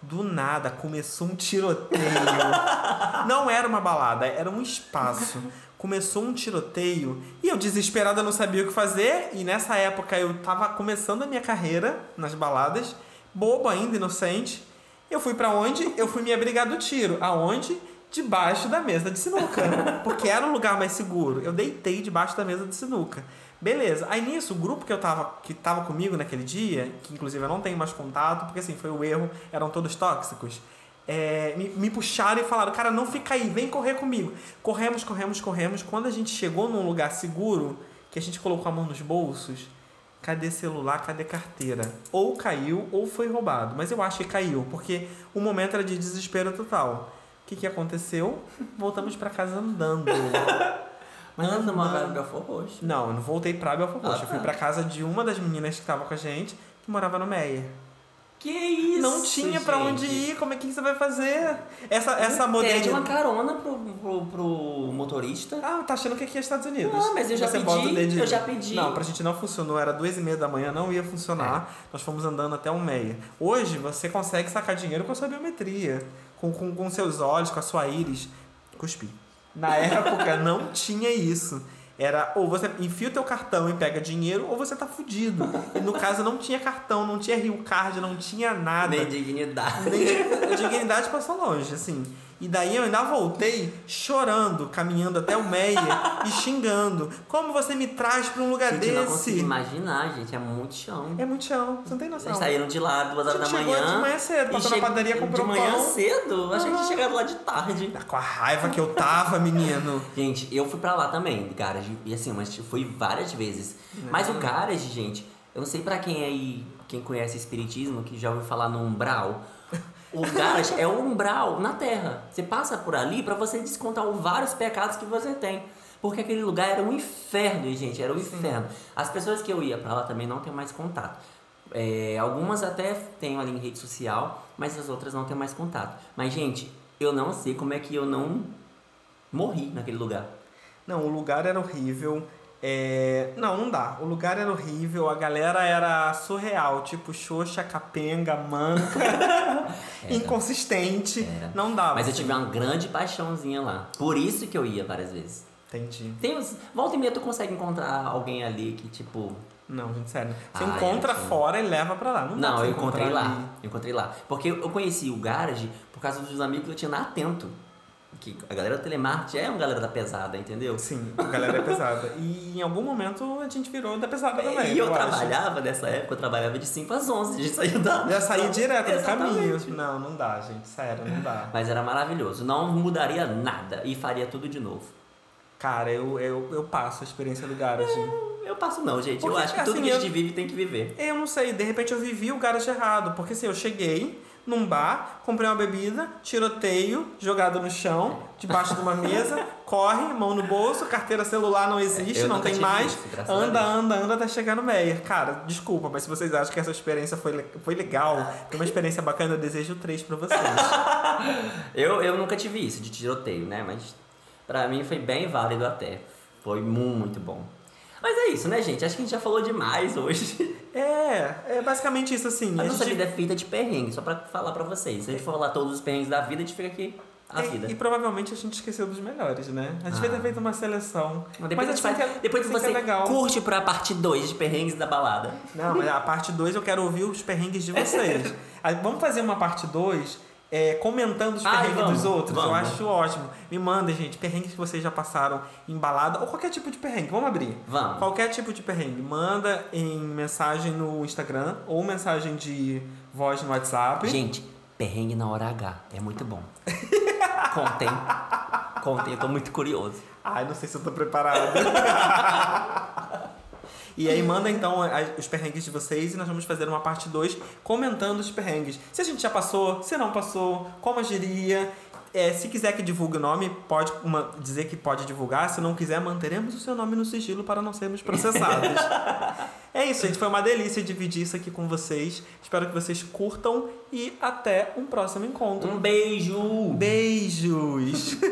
S1: Do nada começou um tiroteio. [laughs] não era uma balada, era um espaço. Começou um tiroteio e eu desesperada não sabia o que fazer. E nessa época eu tava começando a minha carreira nas baladas, bobo ainda, inocente. Eu fui pra onde? Eu fui me abrigar do tiro. Aonde? Debaixo da mesa de sinuca. Porque era um lugar mais seguro. Eu deitei debaixo da mesa de sinuca. Beleza. Aí nisso, o grupo que eu tava, que tava comigo naquele dia, que inclusive eu não tenho mais contato, porque assim, foi o erro, eram todos tóxicos. é, me, me puxaram e falaram, cara, não fica aí, vem correr comigo. Corremos, corremos, corremos. Quando a gente chegou num lugar seguro, que a gente colocou a mão nos bolsos, cadê celular, cadê carteira? Ou caiu ou foi roubado. Mas eu acho que caiu, porque o momento era de desespero total. O que, que aconteceu? Voltamos pra casa andando. [laughs]
S2: Mas não tomava
S1: Andando.
S2: Belfort Roxo.
S1: Não, eu não voltei pra Belfort Roxo.
S2: Ah,
S1: Eu fui
S2: tá.
S1: pra casa de uma das meninas que tava com a gente, que morava no Meyer.
S2: Que isso?
S1: Não tinha pra onde
S2: gente?
S1: ir, como é que você vai fazer? Essa, essa
S2: Pede
S1: modernidade.
S2: uma carona pro, pro, pro motorista.
S1: Ah, tá achando que aqui é Estados Unidos.
S2: Ah, mas eu já
S1: Você
S2: pedi, eu já pedi.
S1: Não, pra gente não funcionou, era duas e meia da manhã, não ia funcionar.
S2: É.
S1: Nós fomos andando até um meia. Hoje você consegue sacar dinheiro com a sua biometria, com, com, com seus olhos, com a sua íris. Cuspi. Na época não tinha isso. Era ou você enfia o teu cartão e pega dinheiro, ou você tá fudido. E no caso não tinha cartão, não tinha Rio Card, não tinha nada.
S2: Nem dignidade.
S1: Nem dignidade passou longe, assim. E daí eu ainda voltei chorando, caminhando até o Meia [laughs] e xingando. Como você me traz pra um lugar
S2: Gente, eu não consigo
S1: desse?
S2: imaginar, gente. É muito chão.
S1: É muito chão, você não tem noção.
S2: Eles saíram de lá duas horas
S1: A
S2: da manhã.
S1: de manhã cedo, passou na padaria, comprou
S2: De manhã
S1: pão.
S2: cedo? Achei que chegado lá de tarde.
S1: Com a raiva que eu tava, menino. [laughs]
S2: Gente, eu fui pra lá também, garage. E assim, mas fui várias vezes. Mas o garage, gente, eu não sei pra quem aí, quem conhece espiritismo, que já ouviu falar no umbral. O garage é o umbral na terra. Você passa por ali pra você descontar os vários pecados que você tem. Porque aquele lugar era um inferno, gente, era um inferno. As pessoas que eu ia pra lá também não têm mais contato. É, algumas até tenho ali em rede social, mas as outras não têm mais contato. Mas, gente, eu não sei como é que eu não morri naquele lugar.
S1: Não, o lugar era horrível. É... Não, não dá. O lugar era horrível, a galera era surreal, tipo xoxa, capenga, manca, [laughs] inconsistente.
S2: Era.
S1: Não dava.
S2: Mas eu
S1: assim.
S2: tive uma grande paixãozinha lá. Por isso que eu ia várias vezes.
S1: Entendi.
S2: Tem uns... Volta e meia tu consegue encontrar alguém ali que, tipo...
S1: Não, gente, sério. Você
S2: Ah,
S1: encontra
S2: é,
S1: fora e leva pra lá. Não,
S2: Não, eu encontrei lá.
S1: ali.
S2: Eu encontrei lá. Porque eu conheci o Garage por causa dos amigos que eu tinha na Atento. Que a galera do telemarketing é uma galera da pesada, entendeu?
S1: Sim, a galera é pesada. E em algum momento a gente virou da pesada também.
S2: e eu,
S1: acho.
S2: trabalhava nessa época, eu trabalhava de 5 às 11. A gente saía da...
S1: Já saí direto
S2: Exatamente.
S1: caminho. Não, não dá, gente. Sério, não dá.
S2: Mas era maravilhoso. Não mudaria nada e faria tudo de novo.
S1: Cara, eu, eu, eu passo a experiência do garage.
S2: Eu passo não, gente. eu
S1: Porque,
S2: acho que tudo
S1: assim,
S2: que a
S1: eu-
S2: gente vive tem que viver.
S1: Eu não sei, de repente eu vivi o garage errado. Porque assim, eu cheguei num bar, comprei uma bebida, tiroteio, jogado no chão, debaixo de uma mesa, [laughs] corre, mão no bolso, carteira celular não existe,
S2: Eu
S1: não tem mais.
S2: isso,
S1: anda, anda, anda até chegar no Meyer. Cara, desculpa, mas se vocês acham que essa experiência foi, foi legal, foi uma experiência bacana, eu desejo três pra vocês. [laughs]
S2: Eu, eu nunca tive isso de tiroteio, né? Mas pra mim foi bem válido até. Foi muito bom. Mas é isso, né, gente? Acho que a gente já falou demais hoje.
S1: É, é basicamente isso assim.
S2: A
S1: a
S2: nossa
S1: gente-
S2: vida é feita de perrengue, só pra falar pra vocês. Se a gente for falar todos os perrengues da vida, a gente fica aqui a
S1: É,
S2: vida.
S1: E provavelmente a gente esqueceu dos melhores, né? A gente
S2: Ah.
S1: devia ter feito uma seleção.
S2: Mas depois, gente
S1: assim
S2: faz-
S1: que é-
S2: depois
S1: assim
S2: você
S1: é legal.
S2: curte pra parte 2 de perrengues da balada.
S1: Não, mas a parte 2 eu quero ouvir os perrengues de vocês. [laughs] Aí, vamos fazer uma parte 2 comentando os
S2: Ai,
S1: perrengues
S2: vamos,
S1: dos outros. Eu
S2: vamos.
S1: acho ótimo. Me mandem, gente, perrengues que vocês já passaram em balada ou qualquer tipo de perrengue. Vamos abrir.
S2: Vamos.
S1: Qualquer tipo de perrengue. Manda em mensagem no Instagram ou mensagem de voz no WhatsApp.
S2: Gente, perrengue na hora H. É muito bom. [laughs] Contem. Contem, eu tô muito curioso.
S1: Ai, não sei se eu tô preparado. [laughs] E aí manda então os perrengues de vocês e nós vamos fazer uma parte 2 comentando os perrengues. Se a gente já passou, se não passou, como agiria. É, se quiser que divulgue o nome, pode uma- dizer que pode divulgar. Se não quiser, manteremos o seu nome no sigilo para não sermos processados. [laughs] é isso, gente. Foi uma delícia dividir isso aqui com vocês. Espero que vocês curtam e até um próximo encontro.
S2: Um beijo!
S1: Beijos! [laughs]